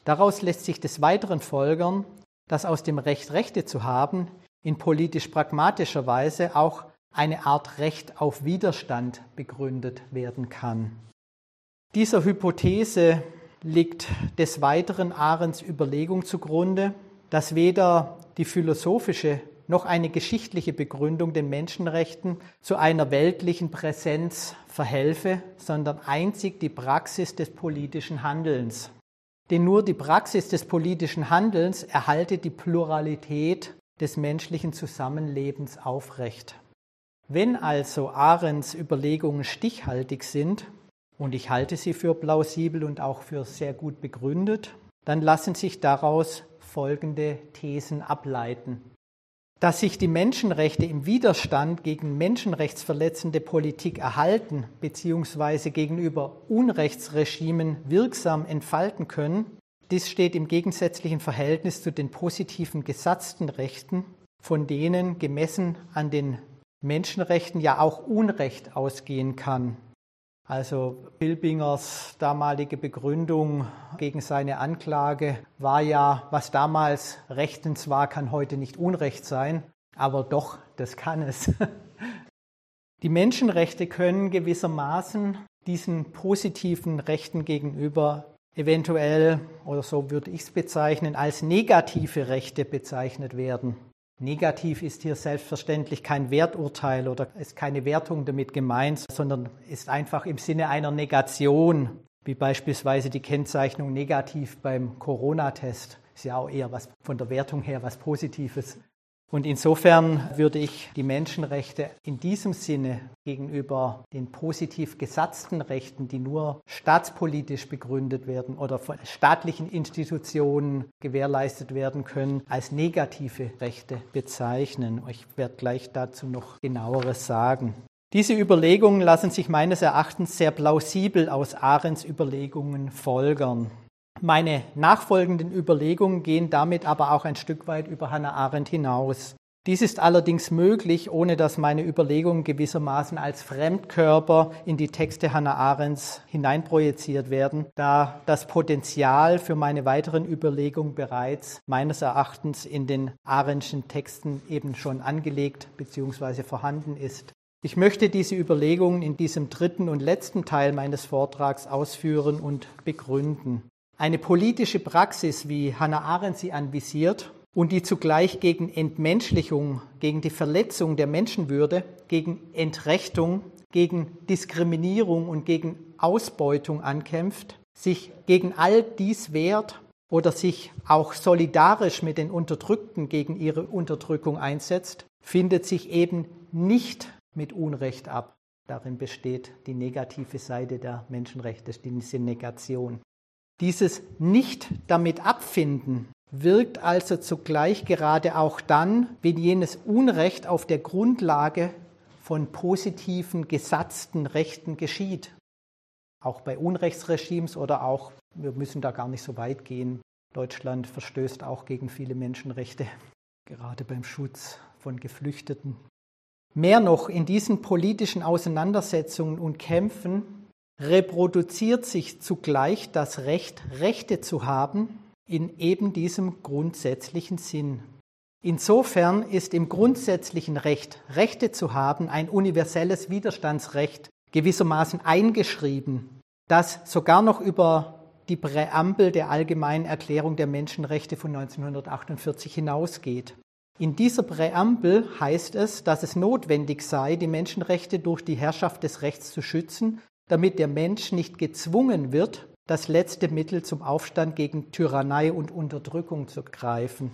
Daraus lässt sich des Weiteren folgern, dass aus dem Recht, Rechte zu haben, in politisch pragmatischer Weise auch eine Art Recht auf Widerstand begründet werden kann. Dieser Hypothese liegt des Weiteren Ahrens Überlegung zugrunde, dass weder die philosophische noch eine geschichtliche Begründung den Menschenrechten zu einer weltlichen Präsenz verhelfe, sondern einzig die Praxis des politischen Handelns. Denn nur die Praxis des politischen Handelns erhalte die Pluralität des menschlichen Zusammenlebens aufrecht. Wenn also Ahrens Überlegungen stichhaltig sind, und ich halte sie für plausibel und auch für sehr gut begründet, dann lassen sich daraus folgende Thesen ableiten. Dass sich die Menschenrechte im Widerstand gegen menschenrechtsverletzende Politik erhalten bzw. gegenüber Unrechtsregimen wirksam entfalten können, dies steht im gegensätzlichen Verhältnis zu den positiven gesatzten Rechten, von denen gemessen an den Menschenrechten ja auch Unrecht ausgehen kann. Also Bilbingers damalige Begründung gegen seine Anklage war ja, was damals rechtens war, kann heute nicht Unrecht sein, aber doch, das kann es. Die Menschenrechte können gewissermaßen diesen positiven Rechten gegenüber eventuell, oder so würde ich es bezeichnen, als negative Rechte bezeichnet werden. Negativ ist hier selbstverständlich kein Werturteil oder ist keine Wertung damit gemeint, sondern ist einfach im Sinne einer Negation, wie beispielsweise die Kennzeichnung negativ beim Corona-Test. Ist ja auch eher was von der Wertung her was Positives. Und insofern würde ich die Menschenrechte in diesem Sinne gegenüber den positiv gesatzten Rechten, die nur staatspolitisch begründet werden oder von staatlichen Institutionen gewährleistet werden können, als negative Rechte bezeichnen. Ich werde gleich dazu noch genaueres sagen. Diese Überlegungen lassen sich meines Erachtens sehr plausibel aus Ahrens Überlegungen folgern. Meine nachfolgenden Überlegungen gehen damit aber auch ein Stück weit über Hannah Arendt hinaus. Dies ist allerdings möglich, ohne dass meine Überlegungen gewissermaßen als Fremdkörper in die Texte Hannah Arendts hineinprojiziert werden, da das Potenzial für meine weiteren Überlegungen bereits meines Erachtens in den Arendtschen Texten eben schon angelegt bzw. vorhanden ist. Ich möchte diese Überlegungen in diesem dritten und letzten Teil meines Vortrags ausführen und begründen. Eine politische Praxis, wie Hannah Arendt sie anvisiert und die zugleich gegen Entmenschlichung, gegen die Verletzung der Menschenwürde, gegen Entrechtung, gegen Diskriminierung und gegen Ausbeutung ankämpft, sich gegen all dies wehrt oder sich auch solidarisch mit den Unterdrückten gegen ihre Unterdrückung einsetzt, findet sich eben nicht mit Unrecht ab. Darin besteht die negative Seite der Menschenrechte, diese Negation. Dieses nicht damit abfinden wirkt also zugleich gerade auch dann, wenn jenes Unrecht auf der Grundlage von positiven, gesatzten Rechten geschieht. Auch bei Unrechtsregimes oder auch, wir müssen da gar nicht so weit gehen, Deutschland verstößt auch gegen viele Menschenrechte, gerade beim Schutz von Geflüchteten. Mehr noch, in diesen politischen Auseinandersetzungen und Kämpfen reproduziert sich zugleich das Recht, Rechte zu haben, in eben diesem grundsätzlichen Sinn. Insofern ist im grundsätzlichen Recht, Rechte zu haben, ein universelles Widerstandsrecht gewissermaßen eingeschrieben, das sogar noch über die Präambel der Allgemeinen Erklärung der Menschenrechte von 1948 hinausgeht. In dieser Präambel heißt es, dass es notwendig sei, die Menschenrechte durch die Herrschaft des Rechts zu schützen damit der Mensch nicht gezwungen wird, das letzte Mittel zum Aufstand gegen Tyrannei und Unterdrückung zu greifen.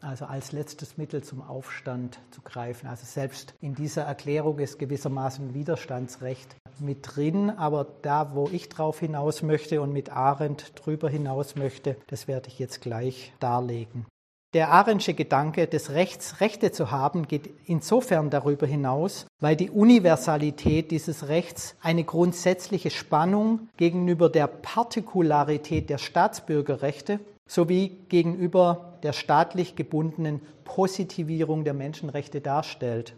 Also als letztes Mittel zum Aufstand zu greifen. Also selbst in dieser Erklärung ist gewissermaßen Widerstandsrecht mit drin, aber da, wo ich drauf hinaus möchte und mit Arendt drüber hinaus möchte, das werde ich jetzt gleich darlegen. Der Arensche Gedanke des Rechts, Rechte zu haben, geht insofern darüber hinaus, weil die Universalität dieses Rechts eine grundsätzliche Spannung gegenüber der Partikularität der Staatsbürgerrechte sowie gegenüber der staatlich gebundenen Positivierung der Menschenrechte darstellt.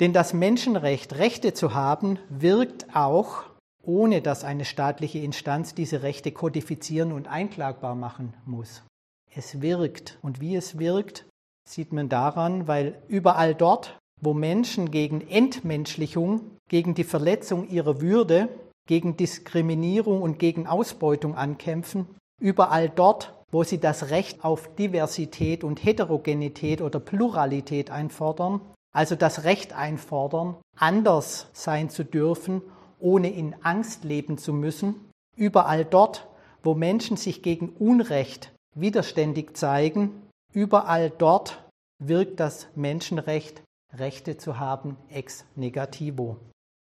Denn das Menschenrecht, Rechte zu haben, wirkt auch, ohne dass eine staatliche Instanz diese Rechte kodifizieren und einklagbar machen muss. Es wirkt. Und wie es wirkt, sieht man daran, weil überall dort, wo Menschen gegen Entmenschlichung, gegen die Verletzung ihrer Würde, gegen Diskriminierung und gegen Ausbeutung ankämpfen, überall dort, wo sie das Recht auf Diversität und Heterogenität oder Pluralität einfordern, also das Recht einfordern, anders sein zu dürfen, ohne in Angst leben zu müssen, überall dort, wo Menschen sich gegen Unrecht widerständig zeigen, überall dort wirkt das Menschenrecht, Rechte zu haben, ex negativo.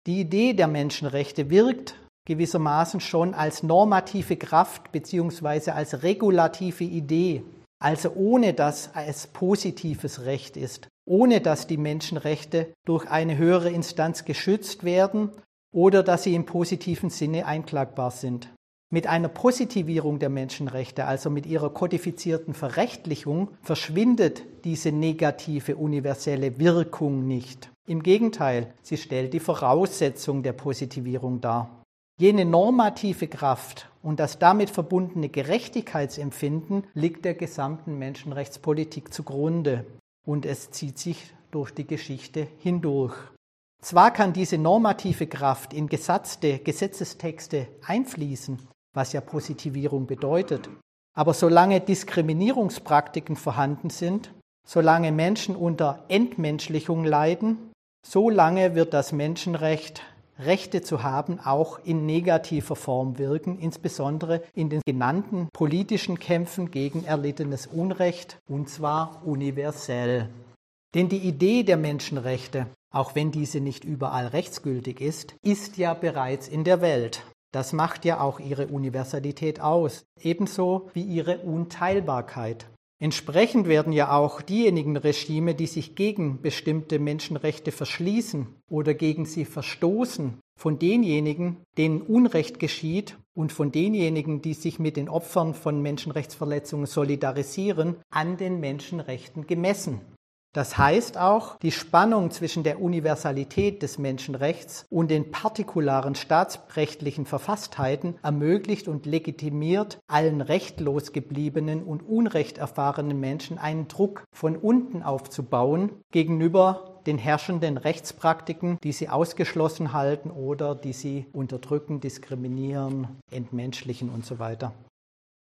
Die Idee der Menschenrechte wirkt gewissermaßen schon als normative Kraft bzw. als regulative Idee, also ohne dass es positives Recht ist, ohne dass die Menschenrechte durch eine höhere Instanz geschützt werden oder dass sie im positiven Sinne einklagbar sind. Mit einer Positivierung der Menschenrechte, also mit ihrer kodifizierten Verrechtlichung, verschwindet diese negative universelle Wirkung nicht. Im Gegenteil, sie stellt die Voraussetzung der Positivierung dar. Jene normative Kraft und das damit verbundene Gerechtigkeitsempfinden liegt der gesamten Menschenrechtspolitik zugrunde und es zieht sich durch die Geschichte hindurch. Zwar kann diese normative Kraft in gesatzte Gesetzestexte einfließen, was ja Positivierung bedeutet, aber solange Diskriminierungspraktiken vorhanden sind, solange Menschen unter Entmenschlichung leiden, solange wird das Menschenrecht Rechte zu haben, auch in negativer Form wirken, insbesondere in den genannten politischen Kämpfen gegen erlittenes Unrecht, und zwar universell. Denn die Idee der Menschenrechte, auch wenn diese nicht überall rechtsgültig ist, ist ja bereits in der Welt. Das macht ja auch ihre Universalität aus, ebenso wie ihre Unteilbarkeit. Entsprechend werden ja auch diejenigen Regime, die sich gegen bestimmte Menschenrechte verschließen oder gegen sie verstoßen, von denjenigen, denen Unrecht geschieht und von denjenigen, die sich mit den Opfern von Menschenrechtsverletzungen solidarisieren, an den Menschenrechten gemessen. Das heißt auch, die Spannung zwischen der Universalität des Menschenrechts und den partikularen staatsrechtlichen Verfasstheiten ermöglicht und legitimiert allen rechtlos gebliebenen und unrecht erfahrenen Menschen einen Druck von unten aufzubauen gegenüber den herrschenden Rechtspraktiken, die sie ausgeschlossen halten oder die sie unterdrücken, diskriminieren, entmenschlichen und so weiter.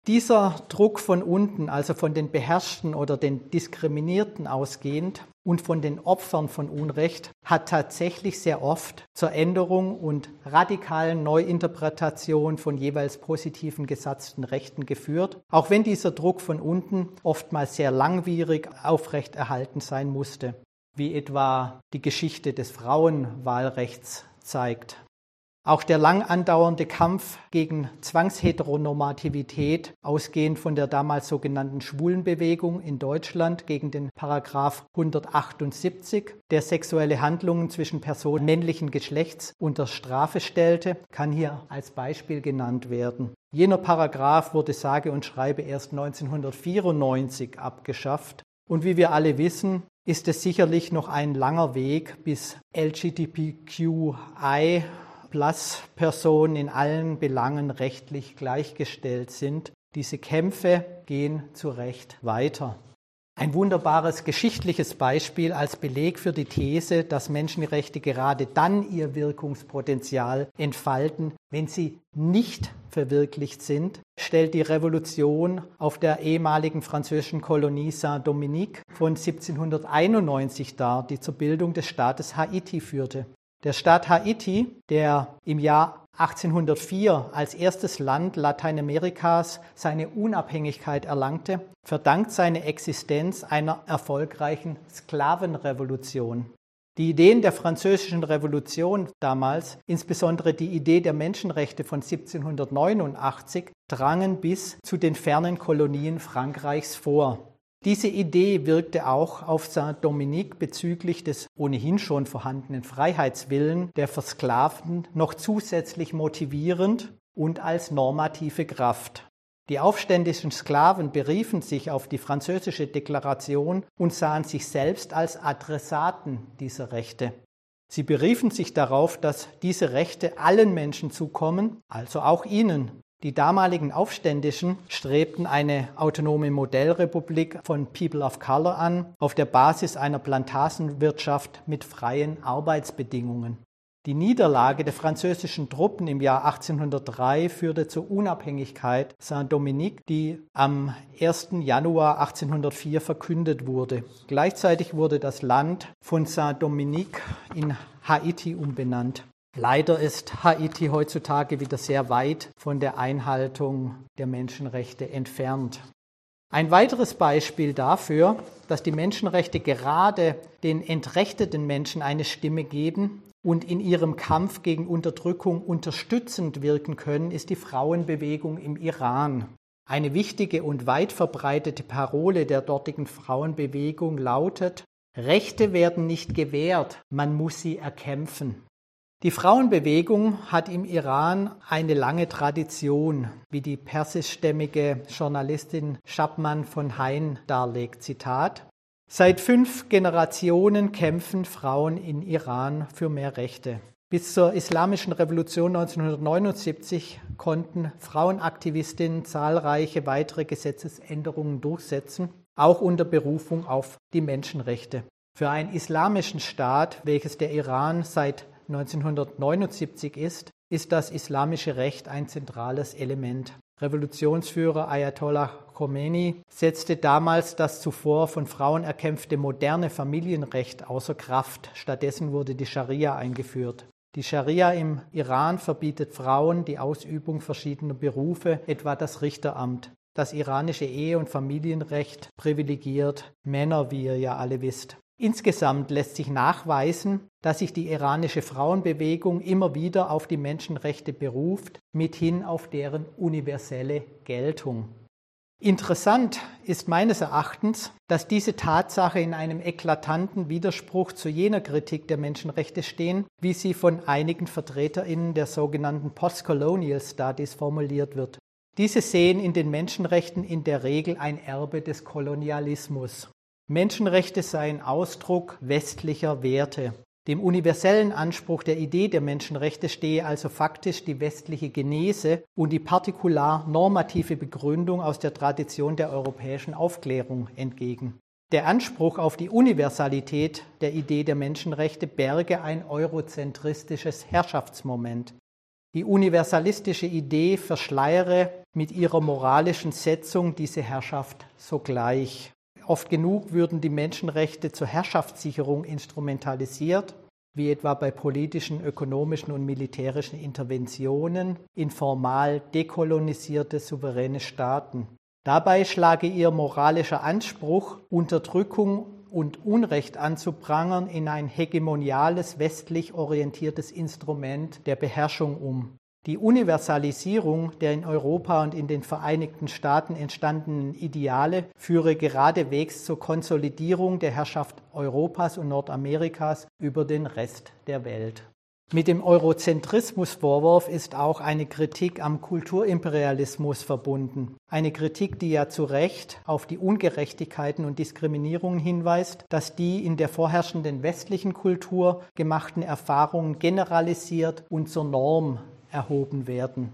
Dieser Druck von unten, also von den Beherrschten oder den Diskriminierten ausgehend und von den Opfern von Unrecht, hat tatsächlich sehr oft zur Änderung und radikalen Neuinterpretation von jeweils positiven gesatzten Rechten geführt, auch wenn dieser Druck von unten oftmals sehr langwierig aufrechterhalten sein musste, wie etwa die Geschichte des Frauenwahlrechts zeigt. Auch der lang andauernde Kampf gegen Zwangsheteronormativität, ausgehend von der damals sogenannten Schwulenbewegung in Deutschland gegen den Paragraph 178, der sexuelle Handlungen zwischen Personen männlichen Geschlechts unter Strafe stellte, kann hier als Beispiel genannt werden. Jener Paragraph wurde sage und schreibe erst 1994 abgeschafft. Und wie wir alle wissen, ist es sicherlich noch ein langer Weg, bis LGBTQI Plus-Personen in allen Belangen rechtlich gleichgestellt sind. Diese Kämpfe gehen zu Recht weiter. Ein wunderbares geschichtliches Beispiel als Beleg für die These, dass Menschenrechte gerade dann ihr Wirkungspotenzial entfalten, wenn sie nicht verwirklicht sind, stellt die Revolution auf der ehemaligen französischen Kolonie Saint-Dominique von 1791 dar, die zur Bildung des Staates Haiti führte. Der Staat Haiti, der im Jahr 1804 als erstes Land Lateinamerikas seine Unabhängigkeit erlangte, verdankt seine Existenz einer erfolgreichen Sklavenrevolution. Die Ideen der französischen Revolution damals, insbesondere die Idee der Menschenrechte von 1789, drangen bis zu den fernen Kolonien Frankreichs vor. Diese Idee wirkte auch auf Saint-Dominique bezüglich des ohnehin schon vorhandenen Freiheitswillen der Versklavten noch zusätzlich motivierend und als normative Kraft. Die aufständischen Sklaven beriefen sich auf die französische Deklaration und sahen sich selbst als Adressaten dieser Rechte. Sie beriefen sich darauf, dass diese Rechte allen Menschen zukommen, also auch ihnen, die damaligen Aufständischen strebten eine autonome Modellrepublik von People of Color an, auf der Basis einer Plantagenwirtschaft mit freien Arbeitsbedingungen. Die Niederlage der französischen Truppen im Jahr 1803 führte zur Unabhängigkeit Saint-Dominique, die am 1. Januar 1804 verkündet wurde. Gleichzeitig wurde das Land von Saint-Dominique in Haiti umbenannt. Leider ist Haiti heutzutage wieder sehr weit von der Einhaltung der Menschenrechte entfernt. Ein weiteres Beispiel dafür, dass die Menschenrechte gerade den entrechteten Menschen eine Stimme geben und in ihrem Kampf gegen Unterdrückung unterstützend wirken können, ist die Frauenbewegung im Iran. Eine wichtige und weit verbreitete Parole der dortigen Frauenbewegung lautet, Rechte werden nicht gewährt, man muss sie erkämpfen. Die Frauenbewegung hat im Iran eine lange Tradition, wie die persischstämmige Journalistin Schabman von Hain darlegt. Zitat. Seit fünf Generationen kämpfen Frauen in Iran für mehr Rechte. Bis zur Islamischen Revolution 1979 konnten Frauenaktivistinnen zahlreiche weitere Gesetzesänderungen durchsetzen, auch unter Berufung auf die Menschenrechte. Für einen islamischen Staat, welches der Iran seit 1979 ist, ist das islamische Recht ein zentrales Element. Revolutionsführer Ayatollah Khomeini setzte damals das zuvor von Frauen erkämpfte moderne Familienrecht außer Kraft. Stattdessen wurde die Scharia eingeführt. Die Scharia im Iran verbietet Frauen die Ausübung verschiedener Berufe, etwa das Richteramt. Das iranische Ehe- und Familienrecht privilegiert Männer, wie ihr ja alle wisst. Insgesamt lässt sich nachweisen, dass sich die iranische Frauenbewegung immer wieder auf die Menschenrechte beruft, mithin auf deren universelle Geltung. Interessant ist meines Erachtens, dass diese Tatsache in einem eklatanten Widerspruch zu jener Kritik der Menschenrechte stehen, wie sie von einigen Vertreterinnen der sogenannten Postcolonial Studies formuliert wird. Diese sehen in den Menschenrechten in der Regel ein Erbe des Kolonialismus. Menschenrechte seien Ausdruck westlicher Werte. Dem universellen Anspruch der Idee der Menschenrechte stehe also faktisch die westliche Genese und die partikular normative Begründung aus der Tradition der europäischen Aufklärung entgegen. Der Anspruch auf die Universalität der Idee der Menschenrechte berge ein eurozentristisches Herrschaftsmoment. Die universalistische Idee verschleiere mit ihrer moralischen Setzung diese Herrschaft sogleich. Oft genug würden die Menschenrechte zur Herrschaftssicherung instrumentalisiert, wie etwa bei politischen, ökonomischen und militärischen Interventionen in formal dekolonisierte souveräne Staaten. Dabei schlage ihr moralischer Anspruch, Unterdrückung und Unrecht anzuprangern, in ein hegemoniales, westlich orientiertes Instrument der Beherrschung um. Die Universalisierung der in Europa und in den Vereinigten Staaten entstandenen Ideale führe geradewegs zur Konsolidierung der Herrschaft Europas und Nordamerikas über den Rest der Welt. Mit dem Eurozentrismusvorwurf ist auch eine Kritik am Kulturimperialismus verbunden. Eine Kritik, die ja zu Recht auf die Ungerechtigkeiten und Diskriminierungen hinweist, dass die in der vorherrschenden westlichen Kultur gemachten Erfahrungen generalisiert und zur Norm erhoben werden.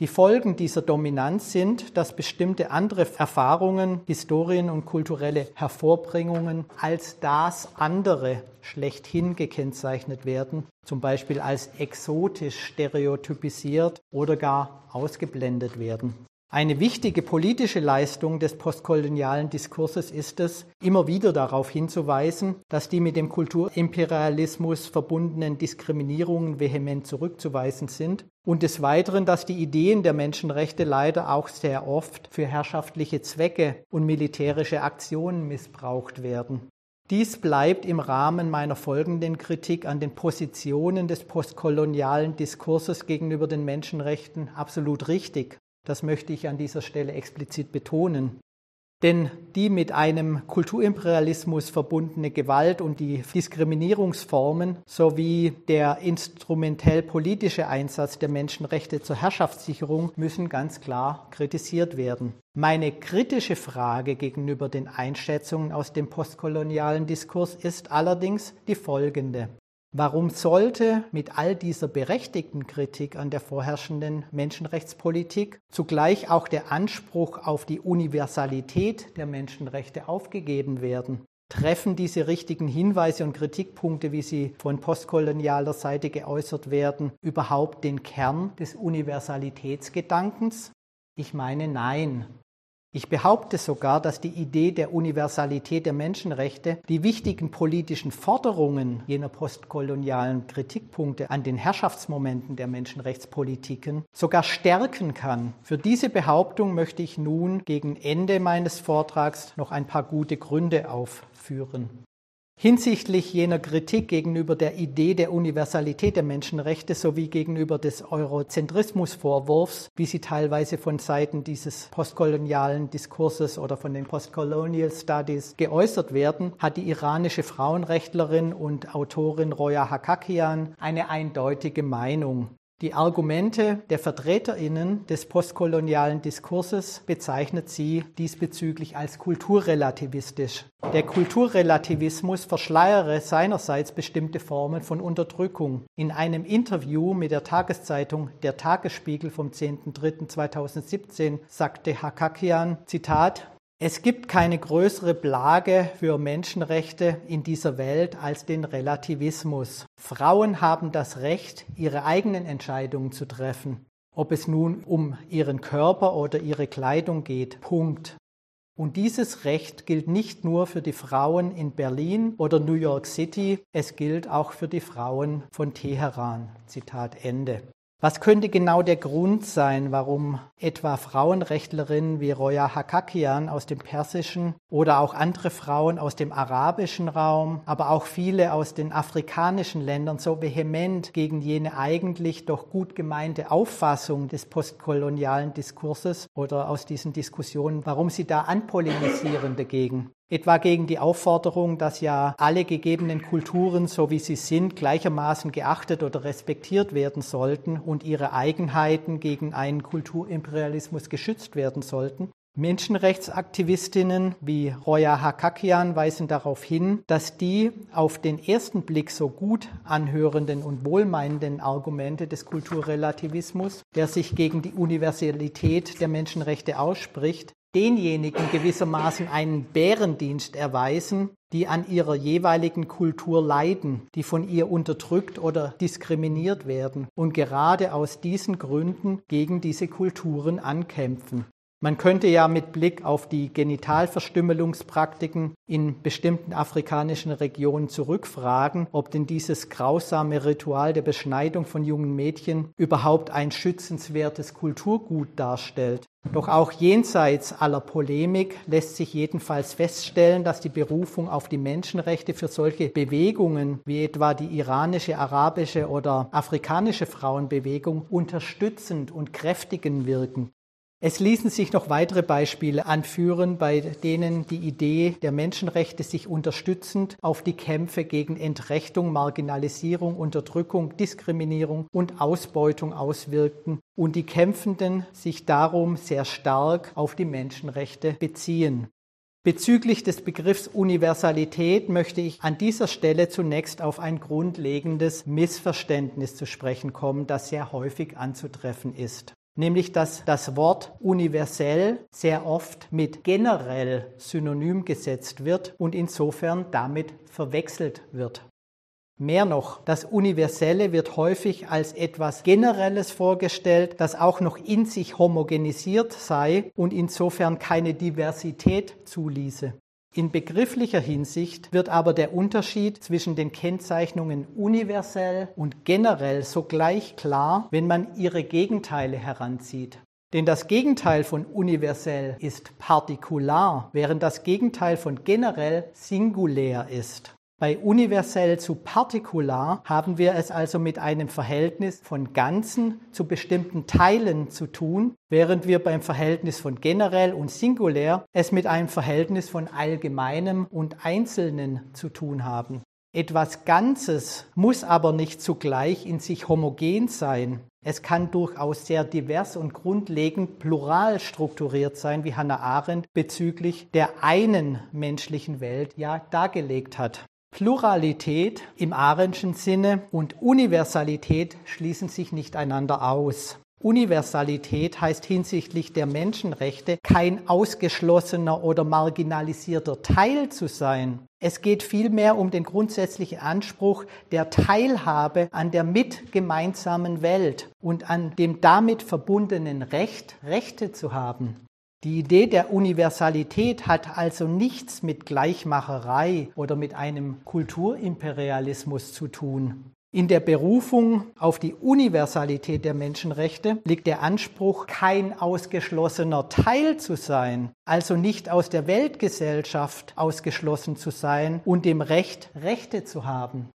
Die Folgen dieser Dominanz sind, dass bestimmte andere Erfahrungen, Historien und kulturelle Hervorbringungen als das andere schlechthin gekennzeichnet werden, zum Beispiel als exotisch stereotypisiert oder gar ausgeblendet werden. Eine wichtige politische Leistung des postkolonialen Diskurses ist es, immer wieder darauf hinzuweisen, dass die mit dem Kulturimperialismus verbundenen Diskriminierungen vehement zurückzuweisen sind und des Weiteren, dass die Ideen der Menschenrechte leider auch sehr oft für herrschaftliche Zwecke und militärische Aktionen missbraucht werden. Dies bleibt im Rahmen meiner folgenden Kritik an den Positionen des postkolonialen Diskurses gegenüber den Menschenrechten absolut richtig. Das möchte ich an dieser Stelle explizit betonen. Denn die mit einem Kulturimperialismus verbundene Gewalt und die Diskriminierungsformen sowie der instrumentell politische Einsatz der Menschenrechte zur Herrschaftssicherung müssen ganz klar kritisiert werden. Meine kritische Frage gegenüber den Einschätzungen aus dem postkolonialen Diskurs ist allerdings die folgende. Warum sollte mit all dieser berechtigten Kritik an der vorherrschenden Menschenrechtspolitik zugleich auch der Anspruch auf die Universalität der Menschenrechte aufgegeben werden? Treffen diese richtigen Hinweise und Kritikpunkte, wie sie von postkolonialer Seite geäußert werden, überhaupt den Kern des Universalitätsgedankens? Ich meine nein. Ich behaupte sogar, dass die Idee der Universalität der Menschenrechte die wichtigen politischen Forderungen jener postkolonialen Kritikpunkte an den Herrschaftsmomenten der Menschenrechtspolitiken sogar stärken kann. Für diese Behauptung möchte ich nun gegen Ende meines Vortrags noch ein paar gute Gründe aufführen. Hinsichtlich jener Kritik gegenüber der Idee der Universalität der Menschenrechte sowie gegenüber des Eurozentrismusvorwurfs, wie sie teilweise von Seiten dieses postkolonialen Diskurses oder von den Postcolonial Studies geäußert werden, hat die iranische Frauenrechtlerin und Autorin Roya Hakakian eine eindeutige Meinung. Die Argumente der Vertreterinnen des postkolonialen Diskurses bezeichnet sie diesbezüglich als kulturrelativistisch. Der Kulturrelativismus verschleiere seinerseits bestimmte Formen von Unterdrückung. In einem Interview mit der Tageszeitung Der Tagesspiegel vom 10.03.2017 sagte Hakakian, Zitat, es gibt keine größere Plage für Menschenrechte in dieser Welt als den Relativismus. Frauen haben das Recht, ihre eigenen Entscheidungen zu treffen, ob es nun um ihren Körper oder ihre Kleidung geht. Punkt. Und dieses Recht gilt nicht nur für die Frauen in Berlin oder New York City, es gilt auch für die Frauen von Teheran. Zitat Ende. Was könnte genau der Grund sein, warum etwa Frauenrechtlerinnen wie Roya Hakakian aus dem persischen oder auch andere Frauen aus dem arabischen Raum, aber auch viele aus den afrikanischen Ländern so vehement gegen jene eigentlich doch gut gemeinte Auffassung des postkolonialen Diskurses oder aus diesen Diskussionen, warum sie da anpolemisieren dagegen? Etwa gegen die Aufforderung, dass ja alle gegebenen Kulturen, so wie sie sind, gleichermaßen geachtet oder respektiert werden sollten und ihre Eigenheiten gegen einen Kulturimperialismus geschützt werden sollten. Menschenrechtsaktivistinnen wie Roya Hakakian weisen darauf hin, dass die auf den ersten Blick so gut anhörenden und wohlmeinenden Argumente des Kulturrelativismus, der sich gegen die Universalität der Menschenrechte ausspricht, denjenigen gewissermaßen einen Bärendienst erweisen, die an ihrer jeweiligen Kultur leiden, die von ihr unterdrückt oder diskriminiert werden und gerade aus diesen Gründen gegen diese Kulturen ankämpfen. Man könnte ja mit Blick auf die Genitalverstümmelungspraktiken in bestimmten afrikanischen Regionen zurückfragen, ob denn dieses grausame Ritual der Beschneidung von jungen Mädchen überhaupt ein schützenswertes Kulturgut darstellt. Doch auch jenseits aller Polemik lässt sich jedenfalls feststellen, dass die Berufung auf die Menschenrechte für solche Bewegungen wie etwa die iranische, arabische oder afrikanische Frauenbewegung unterstützend und kräftigend wirken. Es ließen sich noch weitere Beispiele anführen, bei denen die Idee der Menschenrechte sich unterstützend auf die Kämpfe gegen Entrechtung, Marginalisierung, Unterdrückung, Diskriminierung und Ausbeutung auswirkten und die Kämpfenden sich darum sehr stark auf die Menschenrechte beziehen. Bezüglich des Begriffs Universalität möchte ich an dieser Stelle zunächst auf ein grundlegendes Missverständnis zu sprechen kommen, das sehr häufig anzutreffen ist nämlich dass das Wort universell sehr oft mit generell synonym gesetzt wird und insofern damit verwechselt wird. Mehr noch, das Universelle wird häufig als etwas Generelles vorgestellt, das auch noch in sich homogenisiert sei und insofern keine Diversität zuließe. In begrifflicher Hinsicht wird aber der Unterschied zwischen den Kennzeichnungen universell und generell sogleich klar, wenn man ihre Gegenteile heranzieht. Denn das Gegenteil von universell ist partikular, während das Gegenteil von generell singulär ist. Bei universell zu partikular haben wir es also mit einem Verhältnis von Ganzen zu bestimmten Teilen zu tun, während wir beim Verhältnis von generell und singulär es mit einem Verhältnis von allgemeinem und Einzelnen zu tun haben. Etwas Ganzes muss aber nicht zugleich in sich homogen sein. Es kann durchaus sehr divers und grundlegend plural strukturiert sein, wie Hannah Arendt bezüglich der einen menschlichen Welt ja dargelegt hat. Pluralität im Arendtschen Sinne und Universalität schließen sich nicht einander aus. Universalität heißt hinsichtlich der Menschenrechte kein ausgeschlossener oder marginalisierter Teil zu sein. Es geht vielmehr um den grundsätzlichen Anspruch der Teilhabe an der mitgemeinsamen Welt und an dem damit verbundenen Recht, Rechte zu haben. Die Idee der Universalität hat also nichts mit Gleichmacherei oder mit einem Kulturimperialismus zu tun. In der Berufung auf die Universalität der Menschenrechte liegt der Anspruch, kein ausgeschlossener Teil zu sein, also nicht aus der Weltgesellschaft ausgeschlossen zu sein und dem Recht, Rechte zu haben.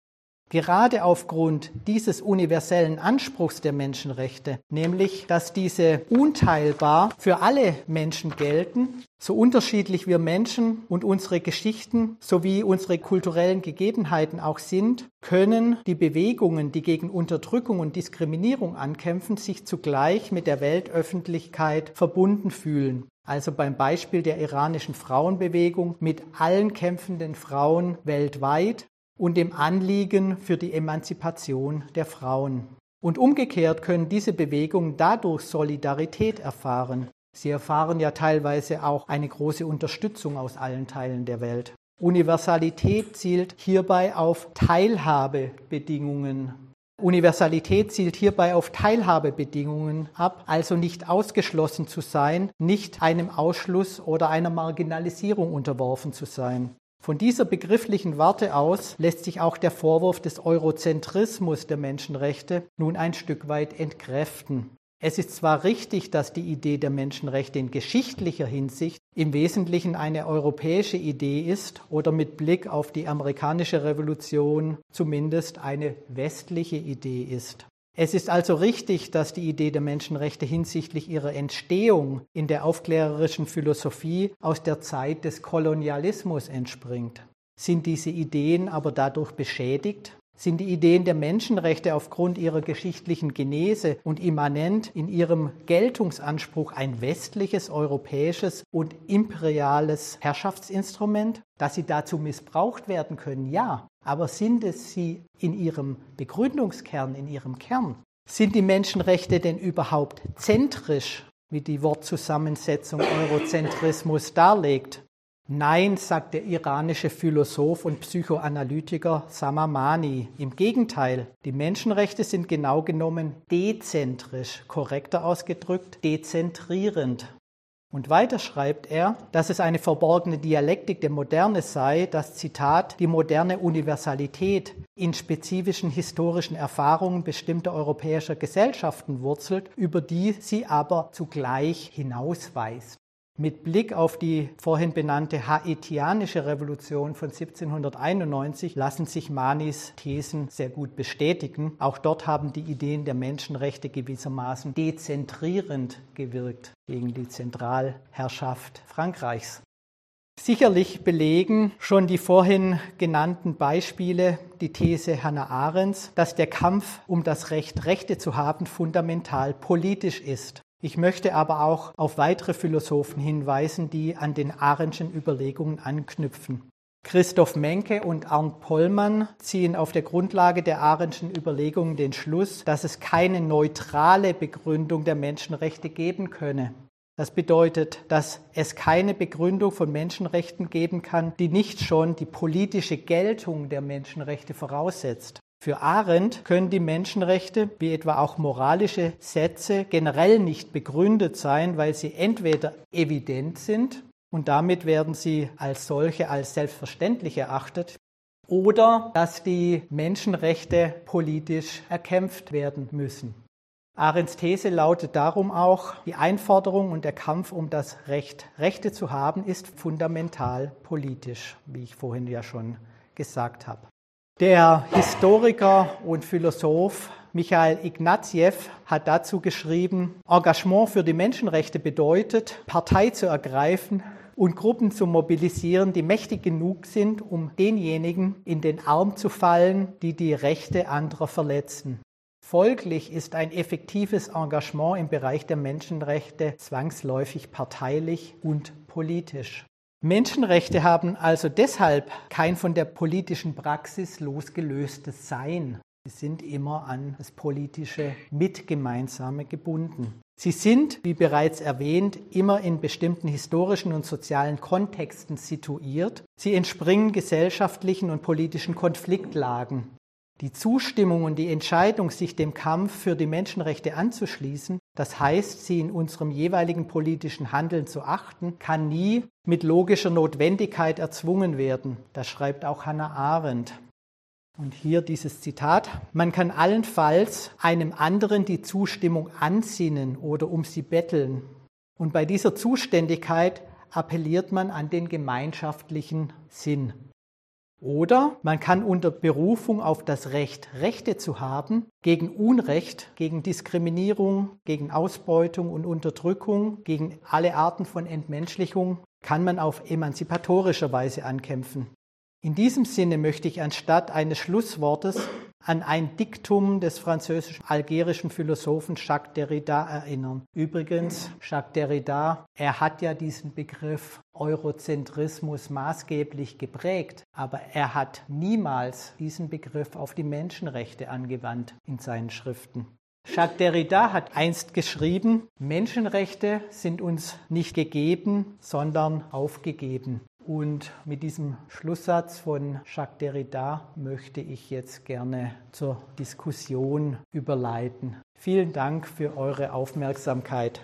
Gerade aufgrund dieses universellen Anspruchs der Menschenrechte, nämlich dass diese unteilbar für alle Menschen gelten, so unterschiedlich wir Menschen und unsere Geschichten sowie unsere kulturellen Gegebenheiten auch sind, können die Bewegungen, die gegen Unterdrückung und Diskriminierung ankämpfen, sich zugleich mit der Weltöffentlichkeit verbunden fühlen. Also beim Beispiel der iranischen Frauenbewegung mit allen kämpfenden Frauen weltweit und dem Anliegen für die Emanzipation der Frauen. Und umgekehrt können diese Bewegungen dadurch Solidarität erfahren. Sie erfahren ja teilweise auch eine große Unterstützung aus allen Teilen der Welt. Universalität zielt hierbei auf Teilhabebedingungen. Universalität zielt hierbei auf Teilhabebedingungen ab, also nicht ausgeschlossen zu sein, nicht einem Ausschluss oder einer Marginalisierung unterworfen zu sein. Von dieser begrifflichen Warte aus lässt sich auch der Vorwurf des Eurozentrismus der Menschenrechte nun ein Stück weit entkräften. Es ist zwar richtig, dass die Idee der Menschenrechte in geschichtlicher Hinsicht im Wesentlichen eine europäische Idee ist oder mit Blick auf die amerikanische Revolution zumindest eine westliche Idee ist. Es ist also richtig, dass die Idee der Menschenrechte hinsichtlich ihrer Entstehung in der aufklärerischen Philosophie aus der Zeit des Kolonialismus entspringt. Sind diese Ideen aber dadurch beschädigt? Sind die Ideen der Menschenrechte aufgrund ihrer geschichtlichen Genese und immanent in ihrem Geltungsanspruch ein westliches, europäisches und imperiales Herrschaftsinstrument, dass sie dazu missbraucht werden können? Ja. Aber sind es sie in ihrem Begründungskern, in ihrem Kern? Sind die Menschenrechte denn überhaupt zentrisch, wie die Wortzusammensetzung Eurozentrismus darlegt? Nein, sagt der iranische Philosoph und Psychoanalytiker Samamani. Im Gegenteil, die Menschenrechte sind genau genommen dezentrisch, korrekter ausgedrückt, dezentrierend. Und weiter schreibt er, dass es eine verborgene Dialektik der Moderne sei, dass Zitat die moderne Universalität in spezifischen historischen Erfahrungen bestimmter europäischer Gesellschaften wurzelt, über die sie aber zugleich hinausweist. Mit Blick auf die vorhin benannte haitianische Revolution von 1791 lassen sich Manis Thesen sehr gut bestätigen. Auch dort haben die Ideen der Menschenrechte gewissermaßen dezentrierend gewirkt gegen die Zentralherrschaft Frankreichs. Sicherlich belegen schon die vorhin genannten Beispiele die These Hannah Arendts, dass der Kampf um das Recht, Rechte zu haben, fundamental politisch ist. Ich möchte aber auch auf weitere Philosophen hinweisen, die an den Arendtschen Überlegungen anknüpfen. Christoph Menke und Arndt Pollmann ziehen auf der Grundlage der Arendtschen Überlegungen den Schluss, dass es keine neutrale Begründung der Menschenrechte geben könne. Das bedeutet, dass es keine Begründung von Menschenrechten geben kann, die nicht schon die politische Geltung der Menschenrechte voraussetzt. Für Arendt können die Menschenrechte, wie etwa auch moralische Sätze, generell nicht begründet sein, weil sie entweder evident sind und damit werden sie als solche als selbstverständlich erachtet, oder dass die Menschenrechte politisch erkämpft werden müssen. Arends These lautet darum auch, die Einforderung und der Kampf um das Recht, Rechte zu haben, ist fundamental politisch, wie ich vorhin ja schon gesagt habe. Der Historiker und Philosoph Michael Ignatieff hat dazu geschrieben, Engagement für die Menschenrechte bedeutet, Partei zu ergreifen und Gruppen zu mobilisieren, die mächtig genug sind, um denjenigen in den Arm zu fallen, die die Rechte anderer verletzen. Folglich ist ein effektives Engagement im Bereich der Menschenrechte zwangsläufig parteilich und politisch. Menschenrechte haben also deshalb kein von der politischen Praxis losgelöstes Sein. Sie sind immer an das politische Mitgemeinsame gebunden. Sie sind, wie bereits erwähnt, immer in bestimmten historischen und sozialen Kontexten situiert. Sie entspringen gesellschaftlichen und politischen Konfliktlagen. Die Zustimmung und die Entscheidung, sich dem Kampf für die Menschenrechte anzuschließen, das heißt, sie in unserem jeweiligen politischen Handeln zu achten, kann nie mit logischer Notwendigkeit erzwungen werden. Das schreibt auch Hannah Arendt. Und hier dieses Zitat. Man kann allenfalls einem anderen die Zustimmung ansinnen oder um sie betteln. Und bei dieser Zuständigkeit appelliert man an den gemeinschaftlichen Sinn. Oder man kann unter Berufung auf das Recht, Rechte zu haben, gegen Unrecht, gegen Diskriminierung, gegen Ausbeutung und Unterdrückung, gegen alle Arten von Entmenschlichung, kann man auf emanzipatorischer Weise ankämpfen. In diesem Sinne möchte ich anstatt eines Schlusswortes an ein Diktum des französisch-algerischen Philosophen Jacques Derrida erinnern. Übrigens, Jacques Derrida, er hat ja diesen Begriff Eurozentrismus maßgeblich geprägt, aber er hat niemals diesen Begriff auf die Menschenrechte angewandt in seinen Schriften. Jacques Derrida hat einst geschrieben, Menschenrechte sind uns nicht gegeben, sondern aufgegeben. Und mit diesem Schlusssatz von Jacques Derrida möchte ich jetzt gerne zur Diskussion überleiten. Vielen Dank für eure Aufmerksamkeit.